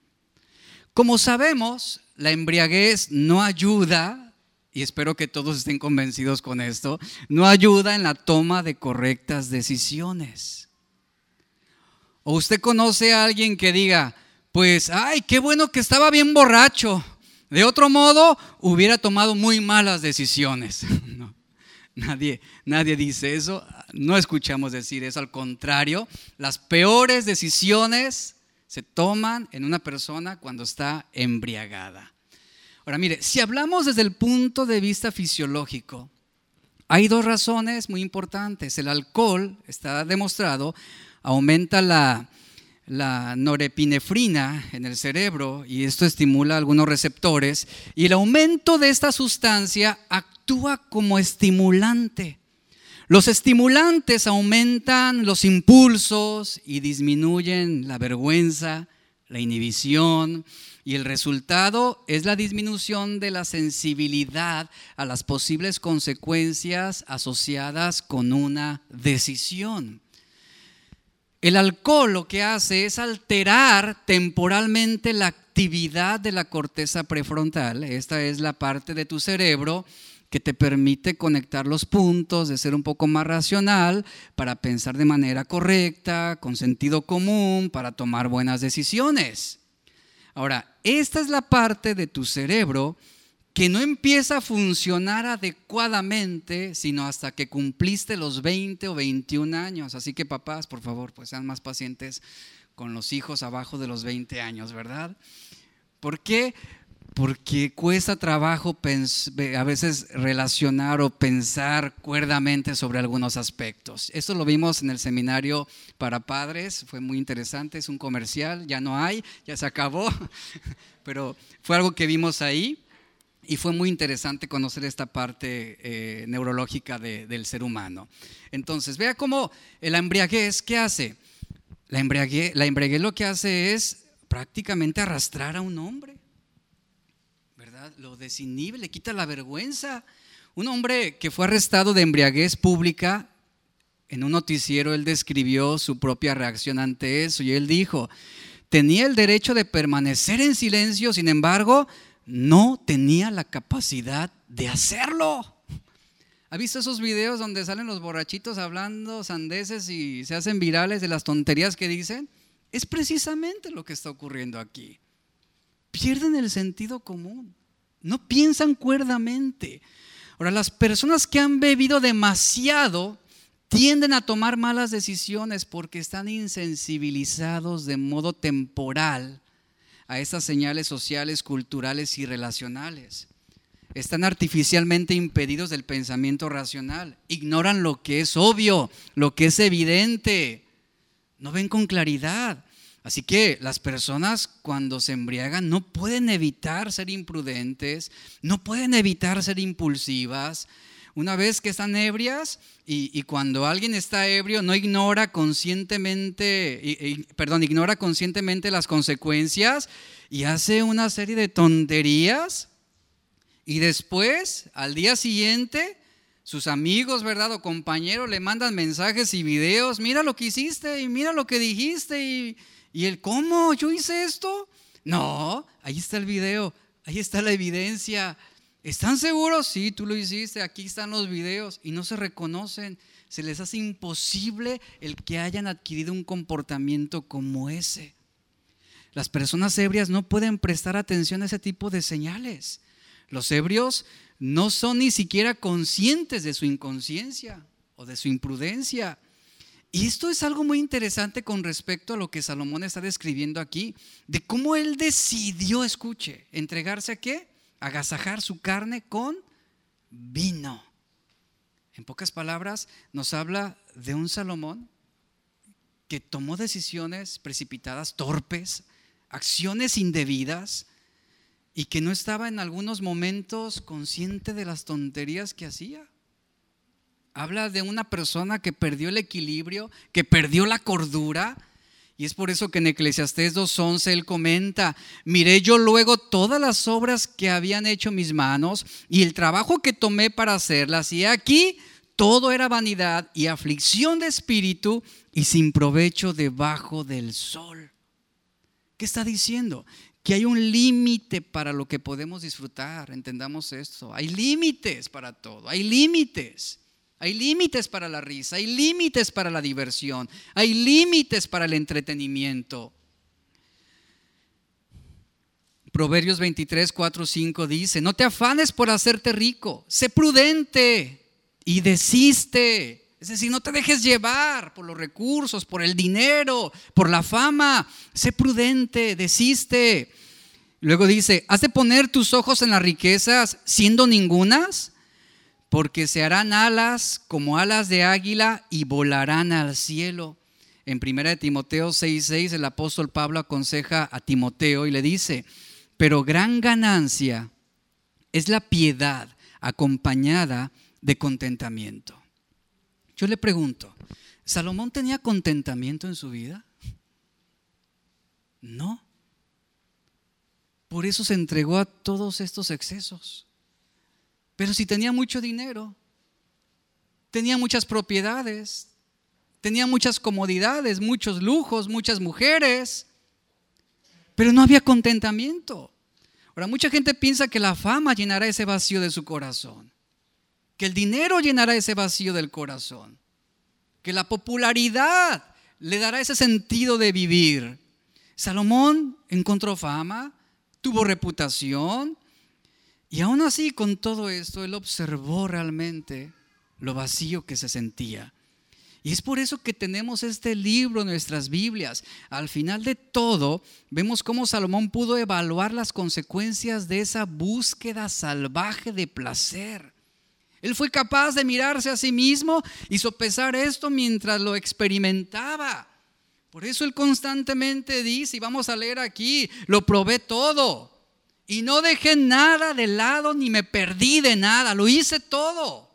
Como sabemos, la embriaguez no ayuda, y espero que todos estén convencidos con esto, no ayuda en la toma de correctas decisiones. O usted conoce a alguien que diga, pues, ay, qué bueno que estaba bien borracho. De otro modo, hubiera tomado muy malas decisiones. nadie, nadie dice eso. No escuchamos decir eso. Al contrario, las peores decisiones se toman en una persona cuando está embriagada. Ahora mire, si hablamos desde el punto de vista fisiológico, hay dos razones muy importantes. El alcohol, está demostrado, aumenta la, norepinefrina en el cerebro y esto estimula algunos receptores y el aumento de esta sustancia actúa como estimulante. Los estimulantes aumentan los impulsos y disminuyen la vergüenza, la inhibición, y el resultado es la disminución de la sensibilidad a las posibles consecuencias asociadas con una decisión. El alcohol lo que hace es alterar temporalmente la actividad de la corteza prefrontal, esta es la parte de tu cerebro que te permite conectar los puntos, de ser un poco más racional, para pensar de manera correcta, con sentido común, para tomar buenas decisiones. Ahora, esta es la parte de tu cerebro que no empieza a funcionar adecuadamente, sino hasta que cumpliste los 20 o 21 años. Así que papás, por favor, pues sean más pacientes con los hijos abajo de los 20 años, ¿verdad? ¿Por qué? porque cuesta trabajo a veces relacionar o pensar cuerdamente sobre algunos aspectos. Esto lo vimos en el seminario para padres, fue muy interesante, es un comercial, ya no hay, ya se acabó, pero fue algo que vimos ahí y fue muy interesante conocer esta parte eh, neurológica del ser humano. Entonces, vea cómo la embriaguez, ¿qué hace? La embriaguez, la embriaguez lo que hace es prácticamente arrastrar a un hombre lo desinhibe, le quita la vergüenza. Un hombre que fue arrestado de embriaguez pública, en un noticiero él describió su propia reacción ante eso y él dijo, tenía el derecho de permanecer en silencio, sin embargo, no tenía la capacidad de hacerlo. ¿Ha visto esos videos donde salen los borrachitos hablando sandeces y se hacen virales de las tonterías que dicen? Es precisamente lo que está ocurriendo aquí. Pierden el sentido común no piensan cuerdamente. Ahora, las personas que han bebido demasiado tienden a tomar malas decisiones porque están insensibilizados de modo temporal a esas señales sociales, culturales y relacionales. están artificialmente impedidos del pensamiento racional. Ignoran lo que es obvio, lo que es evidente. No ven con claridad. Así que las personas cuando se embriagan no pueden evitar ser imprudentes, no pueden evitar ser impulsivas. Una vez que están ebrias y, cuando alguien está ebrio no ignora conscientemente, perdón, ignora conscientemente las consecuencias y hace una serie de tonterías y después, al día siguiente, sus amigos, ¿verdad? O compañeros le mandan mensajes y videos, mira lo que hiciste y mira lo que dijiste y, y el cómo, yo hice esto. No, ahí está el video, ahí está la evidencia. ¿Están seguros? Sí, tú lo hiciste, aquí están los videos y no se reconocen. Se les hace imposible el que hayan adquirido un comportamiento como ese. Las personas ebrias no pueden prestar atención a ese tipo de señales. Los ebrios no son ni siquiera conscientes de su inconsciencia o de su imprudencia. Y esto es algo muy interesante con respecto a lo que Salomón está describiendo aquí, de cómo él decidió, escuche, entregarse a qué? Agasajar su carne con vino. En pocas palabras, nos habla de un Salomón que tomó decisiones precipitadas, torpes, acciones indebidas, y que no estaba en algunos momentos consciente de las tonterías que hacía. Habla de una persona que perdió el equilibrio, que perdió la cordura. Y es por eso que en Eclesiastés 2.11 él comenta, miré yo luego todas las obras que habían hecho mis manos y el trabajo que tomé para hacerlas. Y aquí todo era vanidad y aflicción de espíritu y sin provecho debajo del sol. ¿Qué está diciendo? que hay un límite para lo que podemos disfrutar, entendamos esto. Hay límites para todo, hay límites. Hay límites para la risa, hay límites para la diversión, hay límites para el entretenimiento. Proverbios 23, 4, 5 dice, no te afanes por hacerte rico, sé prudente y desiste es decir, no te dejes llevar por los recursos, por el dinero, por la fama. Sé prudente, desiste. Luego dice, has de poner tus ojos en las riquezas siendo ningunas, porque se harán alas como alas de águila y volarán al cielo. En 1 Timoteo 6:6 el apóstol Pablo aconseja a Timoteo y le dice, pero gran ganancia es la piedad acompañada de contentamiento. Yo le pregunto, ¿Salomón tenía contentamiento en su vida? No. Por eso se entregó a todos estos excesos. Pero si tenía mucho dinero, tenía muchas propiedades, tenía muchas comodidades, muchos lujos, muchas mujeres, pero no había contentamiento. Ahora, mucha gente piensa que la fama llenará ese vacío de su corazón que el dinero llenará ese vacío del corazón, que la popularidad le dará ese sentido de vivir. Salomón encontró fama, tuvo reputación, y aún así con todo esto, él observó realmente lo vacío que se sentía. Y es por eso que tenemos este libro en nuestras Biblias. Al final de todo, vemos cómo Salomón pudo evaluar las consecuencias de esa búsqueda salvaje de placer. Él fue capaz de mirarse a sí mismo y sopesar esto mientras lo experimentaba. Por eso él constantemente dice, y vamos a leer aquí, lo probé todo. Y no dejé nada de lado ni me perdí de nada, lo hice todo.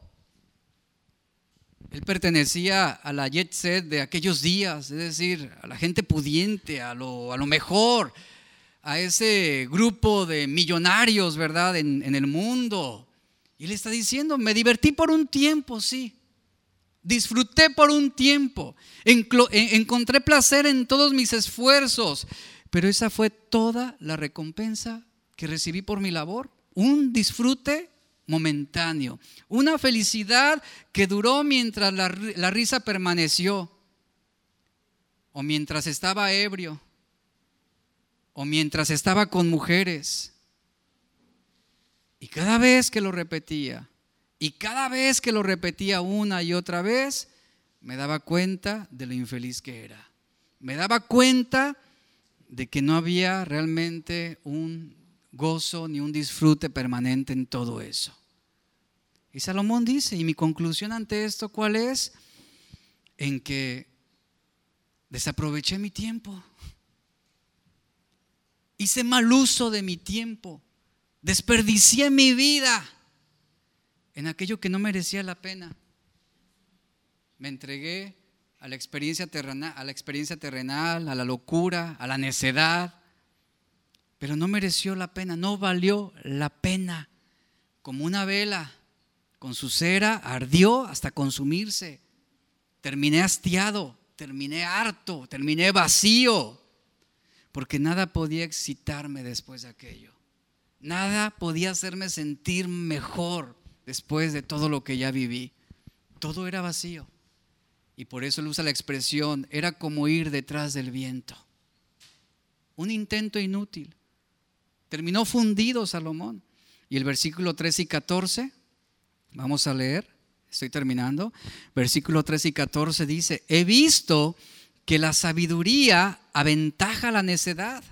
Él pertenecía a la jet set de aquellos días, es decir, a la gente pudiente, a lo, mejor, a ese grupo de millonarios, ¿verdad?, en, en el mundo. Y le está diciendo, me divertí por un tiempo, sí. Disfruté por un tiempo. Encontré placer en todos mis esfuerzos. Pero esa fue toda la recompensa que recibí por mi labor. Un disfrute momentáneo. Una felicidad que duró mientras la, la risa permaneció. O mientras estaba ebrio. O mientras estaba con mujeres y cada vez que lo repetía, y cada vez que lo repetía una y otra vez, me daba cuenta de lo infeliz que era. Me daba cuenta de que no había realmente un, gozo ni un disfrute permanente en todo eso. Y Salomón dice, y mi conclusión ante esto, ¿cuál es? En que desaproveché mi tiempo. Hice mal uso de mi tiempo. Desperdicié mi vida en aquello que no merecía la pena. Me entregué a la experiencia terrenal, a la experiencia terrenal, a la locura, a la necedad, pero no mereció la pena, no valió la pena. Como una vela con su cera ardió hasta consumirse. Terminé hastiado, terminé harto, terminé vacío, porque nada podía excitarme después de aquello. Nada podía hacerme sentir mejor después de todo lo que ya viví. Todo era vacío. Y por eso él usa la expresión, era como ir detrás del viento. Un intento inútil. Terminó fundido Salomón. Y el versículo 13 y 14, vamos a leer, estoy terminando. Versículo 13 y 14 dice, he visto que la sabiduría aventaja la necedad,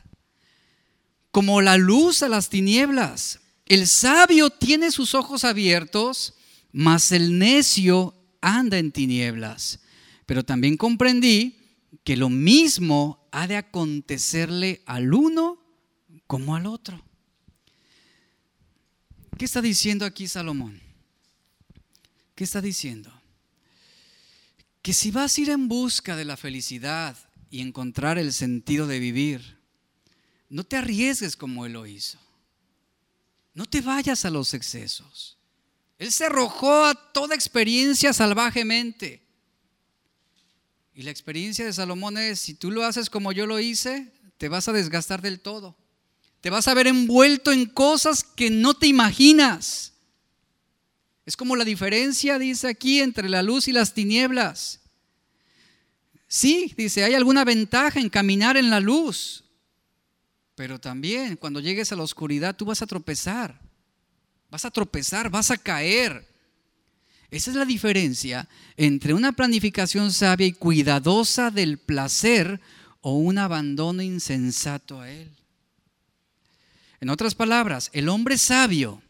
como la luz a las tinieblas. El sabio tiene sus ojos abiertos, mas el necio anda en tinieblas. Pero también comprendí que lo mismo ha de acontecerle al uno como al otro. ¿Qué está diciendo aquí Salomón? ¿Qué está diciendo? Que si vas a ir en busca de la felicidad y encontrar el sentido de vivir, no te arriesgues como él lo hizo. No te vayas a los excesos. Él se arrojó a toda experiencia salvajemente. Y la experiencia de Salomón es, si tú lo haces como yo lo hice, te vas a desgastar del todo. Te vas a ver envuelto en cosas que no te imaginas. Es como la diferencia, dice aquí, entre la luz y las tinieblas. Sí, dice, hay alguna ventaja en caminar en la luz, pero también cuando llegues a la oscuridad tú vas a tropezar, vas a tropezar, vas a caer. Esa es la diferencia entre una planificación sabia y cuidadosa del placer o un abandono insensato a él. En otras palabras, el hombre sabio,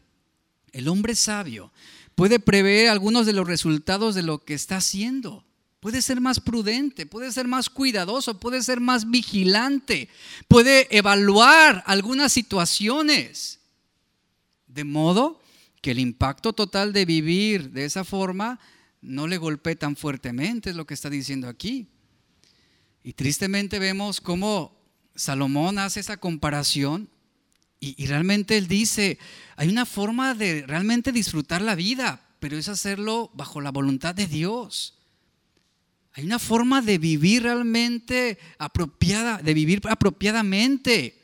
el hombre sabio puede prever algunos de los resultados de lo que está haciendo. Puede ser más prudente, puede ser más cuidadoso, puede ser más vigilante, puede evaluar algunas situaciones. De modo que el impacto total de vivir de esa forma no le golpee tan fuertemente, es lo que está diciendo aquí. Y tristemente vemos cómo Salomón hace esa comparación y, realmente él dice, hay una forma de realmente disfrutar la vida, pero es hacerlo bajo la voluntad de Dios. Hay una forma de vivir realmente apropiada, de vivir apropiadamente.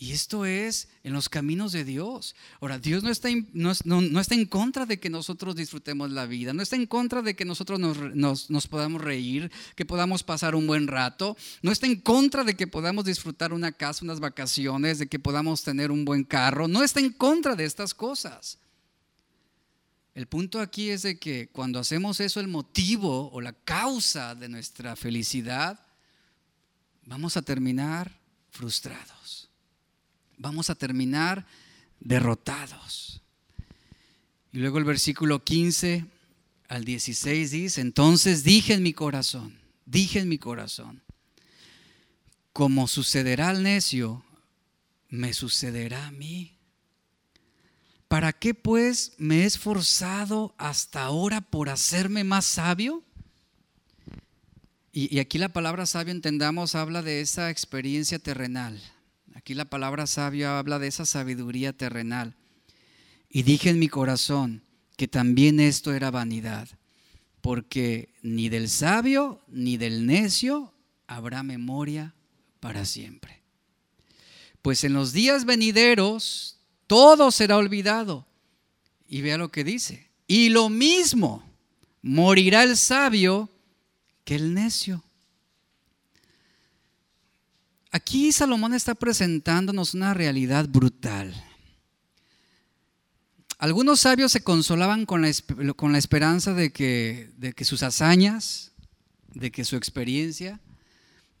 Y esto es en los caminos de Dios. Ahora, Dios no está, no, está en contra de que nosotros disfrutemos la vida, no está en contra de que nosotros nos, nos, podamos reír, que podamos pasar un buen rato, no está en contra de que podamos disfrutar una casa, unas vacaciones, de que podamos tener un buen carro, no está en contra de estas cosas. El punto aquí es de que cuando hacemos eso el motivo o la causa de nuestra felicidad, vamos a terminar frustrados vamos a terminar derrotados. Y luego el versículo 15 al 16 dice, entonces dije en mi corazón, dije en mi corazón, como sucederá al necio, me sucederá a mí. ¿Para qué pues me he esforzado hasta ahora por hacerme más sabio? Y, y aquí la palabra sabio, entendamos, habla de esa experiencia terrenal Aquí la palabra sabio habla de esa sabiduría terrenal. Y dije en mi corazón que también esto era vanidad, porque ni del sabio ni del necio habrá memoria para siempre. Pues en los días venideros todo será olvidado. Y vea lo que dice. Y lo mismo morirá el sabio que el necio. Aquí Salomón está presentándonos una realidad brutal. Algunos sabios se consolaban con la, esperanza de que sus hazañas, de que su experiencia,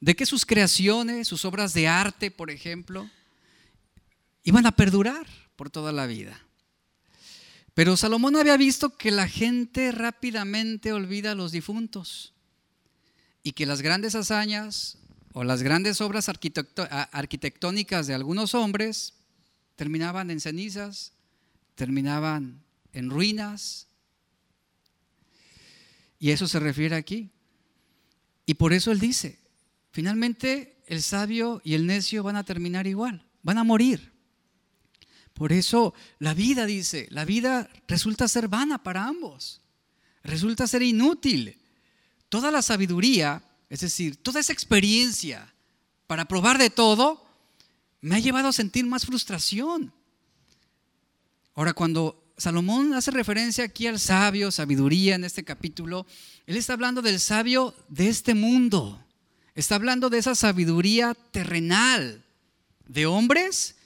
de que sus creaciones, sus obras de arte, por ejemplo, iban a perdurar por toda la vida. Pero Salomón había visto que la gente rápidamente olvida a los difuntos y que las grandes hazañas o las grandes obras arquitectónicas de algunos hombres terminaban en cenizas, terminaban en ruinas. Y eso se refiere aquí. Y por eso él dice, finalmente el sabio y el necio van a terminar igual, van a morir. Por eso la vida, dice, la vida resulta ser vana para ambos, resulta ser inútil. Toda la sabiduría, es decir, toda esa experiencia para probar de todo, me ha llevado a sentir más frustración. Ahora, cuando Salomón hace referencia aquí al sabio, sabiduría en este capítulo, él está hablando del sabio de este mundo, está hablando de esa sabiduría terrenal, de hombres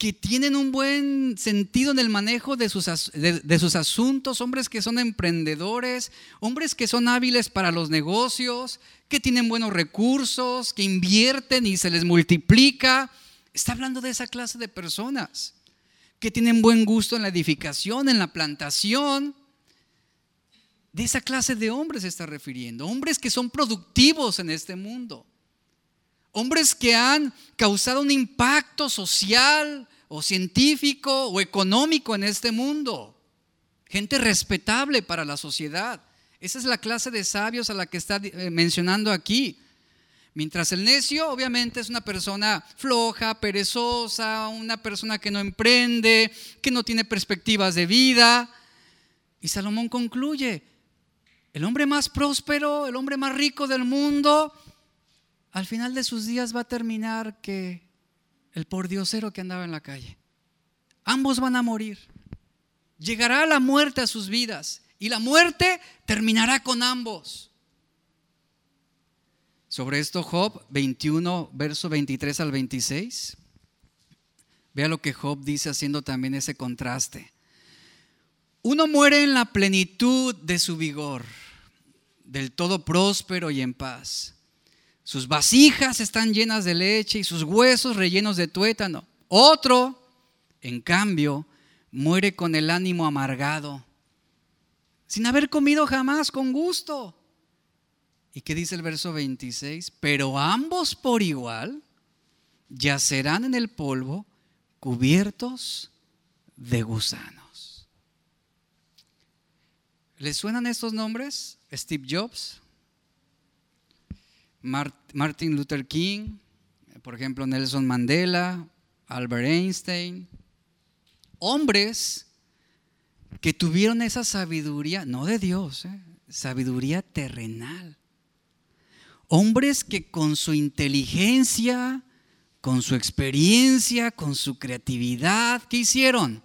que tienen un buen sentido en el manejo de sus, de, sus, asuntos, hombres que son emprendedores, hombres que son hábiles para los negocios, que tienen buenos recursos, que invierten y se les multiplica. Está hablando de esa clase de personas que tienen buen gusto en la edificación, en la plantación. De esa clase de hombres se está refiriendo, hombres que son productivos en este mundo. Hombres que han causado un impacto social o científico o económico en este mundo. Gente respetable para la sociedad. Esa es la clase de sabios a la que está eh, mencionando aquí. Mientras el necio obviamente es una persona floja, perezosa, una persona que no emprende, que no tiene perspectivas de vida. Y Salomón concluye, el hombre más próspero, el hombre más rico del mundo, al final de sus días va a terminar que el pordiosero que andaba en la calle. Ambos van a morir. Llegará la muerte a sus vidas y la muerte terminará con ambos. Sobre esto Job 21, verso 23 al 26. Vea lo que Job dice haciendo también ese contraste. Uno muere en la plenitud de su vigor, del todo próspero y en paz sus vasijas están llenas de leche y sus huesos rellenos de tuétano. Otro, en cambio, muere con el ánimo amargado, sin haber comido jamás con gusto. ¿Y qué dice el verso 26? Pero ambos por igual yacerán en el polvo cubiertos de gusanos. ¿Les suenan estos nombres? Steve Jobs, Martin Luther King, por ejemplo Nelson Mandela, Albert Einstein, hombres que tuvieron esa sabiduría, no de Dios, eh, sabiduría terrenal. Hombres que con su inteligencia, con su experiencia, con su creatividad, ¿qué hicieron?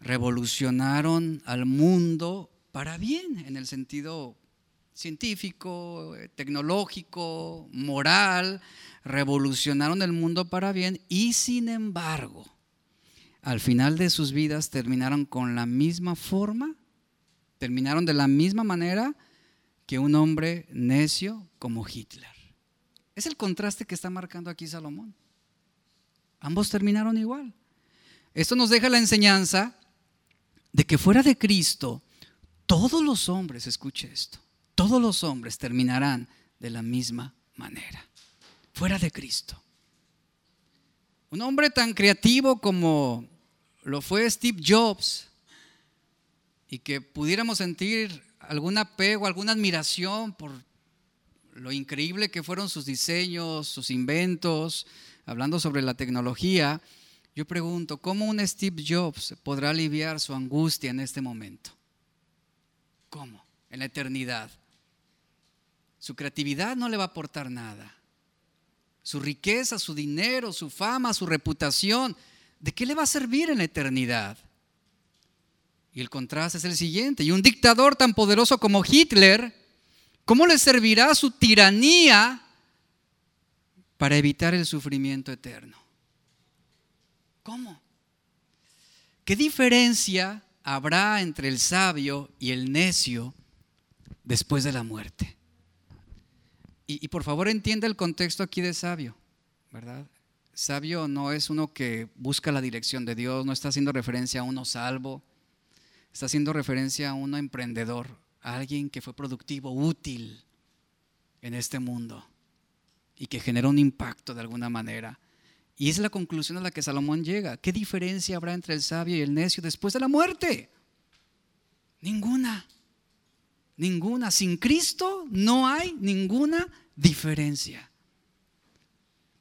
Revolucionaron al mundo para bien, en el sentido científico, tecnológico, moral, revolucionaron el mundo para bien y sin embargo, al final de sus vidas terminaron con la misma forma, terminaron de la misma manera que un hombre necio como Hitler. Es el contraste que está marcando aquí Salomón. Ambos terminaron igual. Esto nos deja la enseñanza de que fuera de Cristo, todos los hombres, escuche esto, todos los hombres terminarán de la misma manera, fuera de Cristo. Un hombre tan creativo como lo fue Steve Jobs y que pudiéramos sentir algún apego, alguna admiración por lo increíble que fueron sus diseños, sus inventos, hablando sobre la tecnología, yo pregunto, ¿cómo un Steve Jobs podrá aliviar su angustia en este momento? ¿Cómo? En la eternidad. Su creatividad no le va a aportar nada. Su riqueza, su dinero, su fama, su reputación, ¿de qué le va a servir en la eternidad? Y el contraste es el siguiente. Y un dictador tan poderoso como Hitler, ¿cómo le servirá su tiranía para evitar el sufrimiento eterno? ¿Cómo? ¿Qué diferencia habrá entre el sabio y el necio después de la muerte? Y, por favor entienda el contexto aquí de sabio, ¿verdad? Sabio no es uno que busca la dirección de Dios, no está haciendo referencia a uno salvo, está haciendo referencia a uno emprendedor, a alguien que fue productivo, útil en este mundo y que generó un impacto de alguna manera. Y es la conclusión a la que Salomón llega. ¿Qué diferencia habrá entre el sabio y el necio después de la muerte? Ninguna. Ninguna. Sin Cristo no hay ninguna diferencia.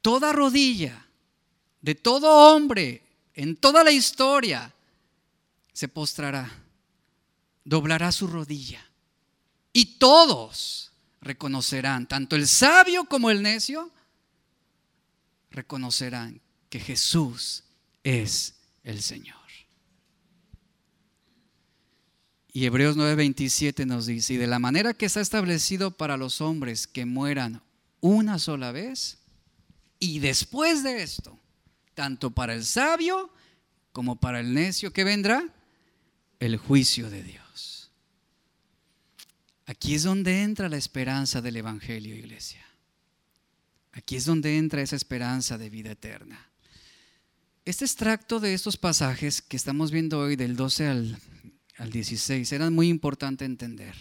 Toda rodilla de todo hombre en toda la historia se postrará, doblará su rodilla. Y todos reconocerán, tanto el sabio como el necio, reconocerán que Jesús es el Señor. Y Hebreos 9:27 nos dice, y de la manera que está establecido para los hombres que mueran una sola vez, y después de esto, tanto para el sabio como para el necio que vendrá, el juicio de Dios. Aquí es donde entra la esperanza del Evangelio, iglesia. Aquí es donde entra esa esperanza de vida eterna. Este extracto de estos pasajes que estamos viendo hoy, del 12 al, al 16, era muy importante entender.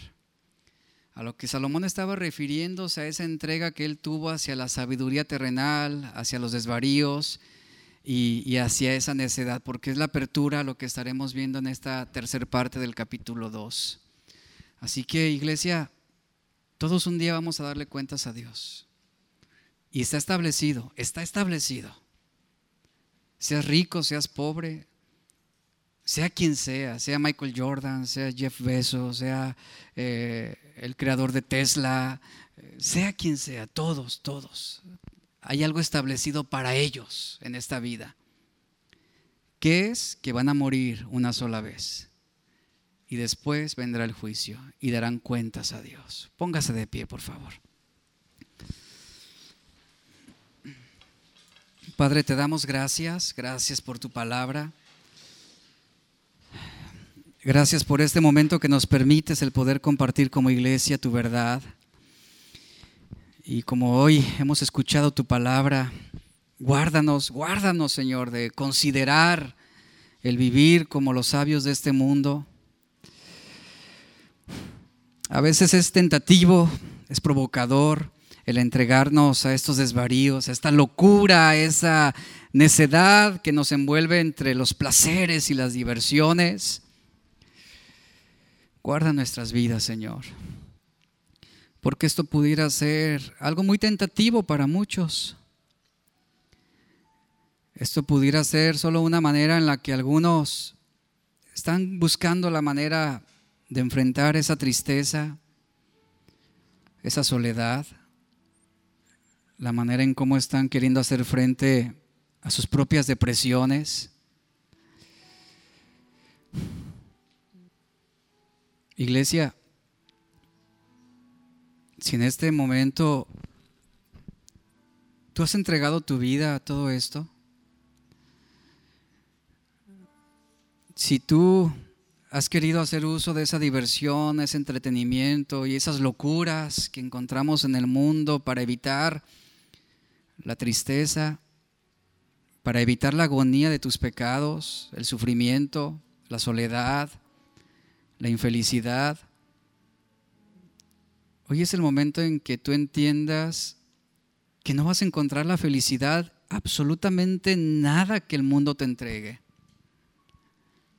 A lo que Salomón estaba refiriéndose a esa entrega que él tuvo hacia la sabiduría terrenal, hacia los desvaríos y, hacia esa necedad, porque es la apertura a lo que estaremos viendo en esta tercera parte del capítulo 2. Así que, iglesia, todos un día vamos a darle cuentas a Dios. Y está establecido, está establecido. Seas rico, seas pobre, sea quien sea, sea Michael Jordan, sea Jeff Bezos, sea eh, el creador de Tesla, sea quien sea, todos, todos. Hay algo establecido para ellos en esta vida, que es que van a morir una sola vez y después vendrá el juicio y darán cuentas a Dios. Póngase de pie, por favor. Padre, te damos gracias, gracias por tu palabra. Gracias por este momento que nos permites el poder compartir como iglesia tu verdad. Y como hoy hemos escuchado tu palabra, guárdanos, guárdanos Señor, de considerar el vivir como los sabios de este mundo. A veces es tentativo, es provocador, el entregarnos a estos desvaríos, a esta locura, a esa necedad que nos envuelve entre los placeres y las diversiones. Guarda nuestras vidas, Señor, porque esto pudiera ser algo muy tentativo para muchos. Esto pudiera ser solo una manera en la que algunos están buscando la manera de enfrentar esa tristeza, esa soledad la manera en cómo están queriendo hacer frente a sus propias depresiones. Iglesia, si en este momento tú has entregado tu vida a todo esto, si tú has querido hacer uso de esa diversión, ese entretenimiento y esas locuras que encontramos en el mundo para evitar la tristeza, para evitar la agonía de tus pecados, el sufrimiento, la soledad, la infelicidad. Hoy es el momento en que tú entiendas que no vas a encontrar la felicidad absolutamente en nada que el mundo te entregue.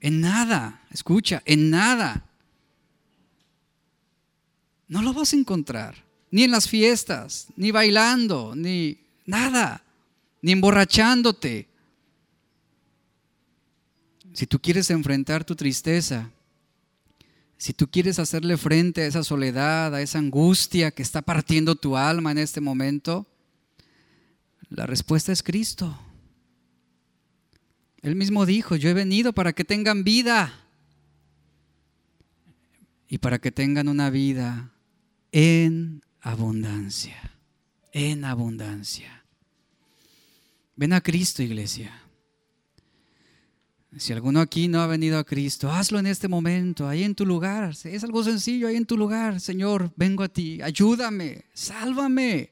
En nada, escucha, en nada. No lo vas a encontrar, ni en las fiestas, ni bailando, ni Nada. Ni emborrachándote. Si tú quieres enfrentar tu tristeza, si tú quieres hacerle frente a esa soledad, a esa angustia que está partiendo tu alma en este momento, la respuesta es Cristo. Él mismo dijo, yo he venido para que tengan vida y para que tengan una vida en abundancia en abundancia. Ven a Cristo, iglesia. Si alguno aquí no ha venido a Cristo, hazlo en este momento, ahí en tu lugar. Es algo sencillo, ahí en tu lugar. Señor, vengo a ti, ayúdame, sálvame.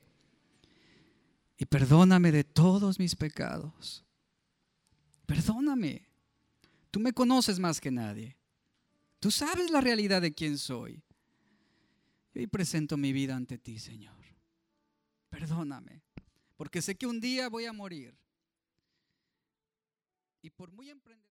y perdóname de todos mis pecados. Perdóname. Tú me conoces más que nadie. Tú sabes la realidad de quién soy. Y hoy presento mi vida ante ti, Señor. Perdóname, porque sé que un día voy a morir. Y por muy emprendedor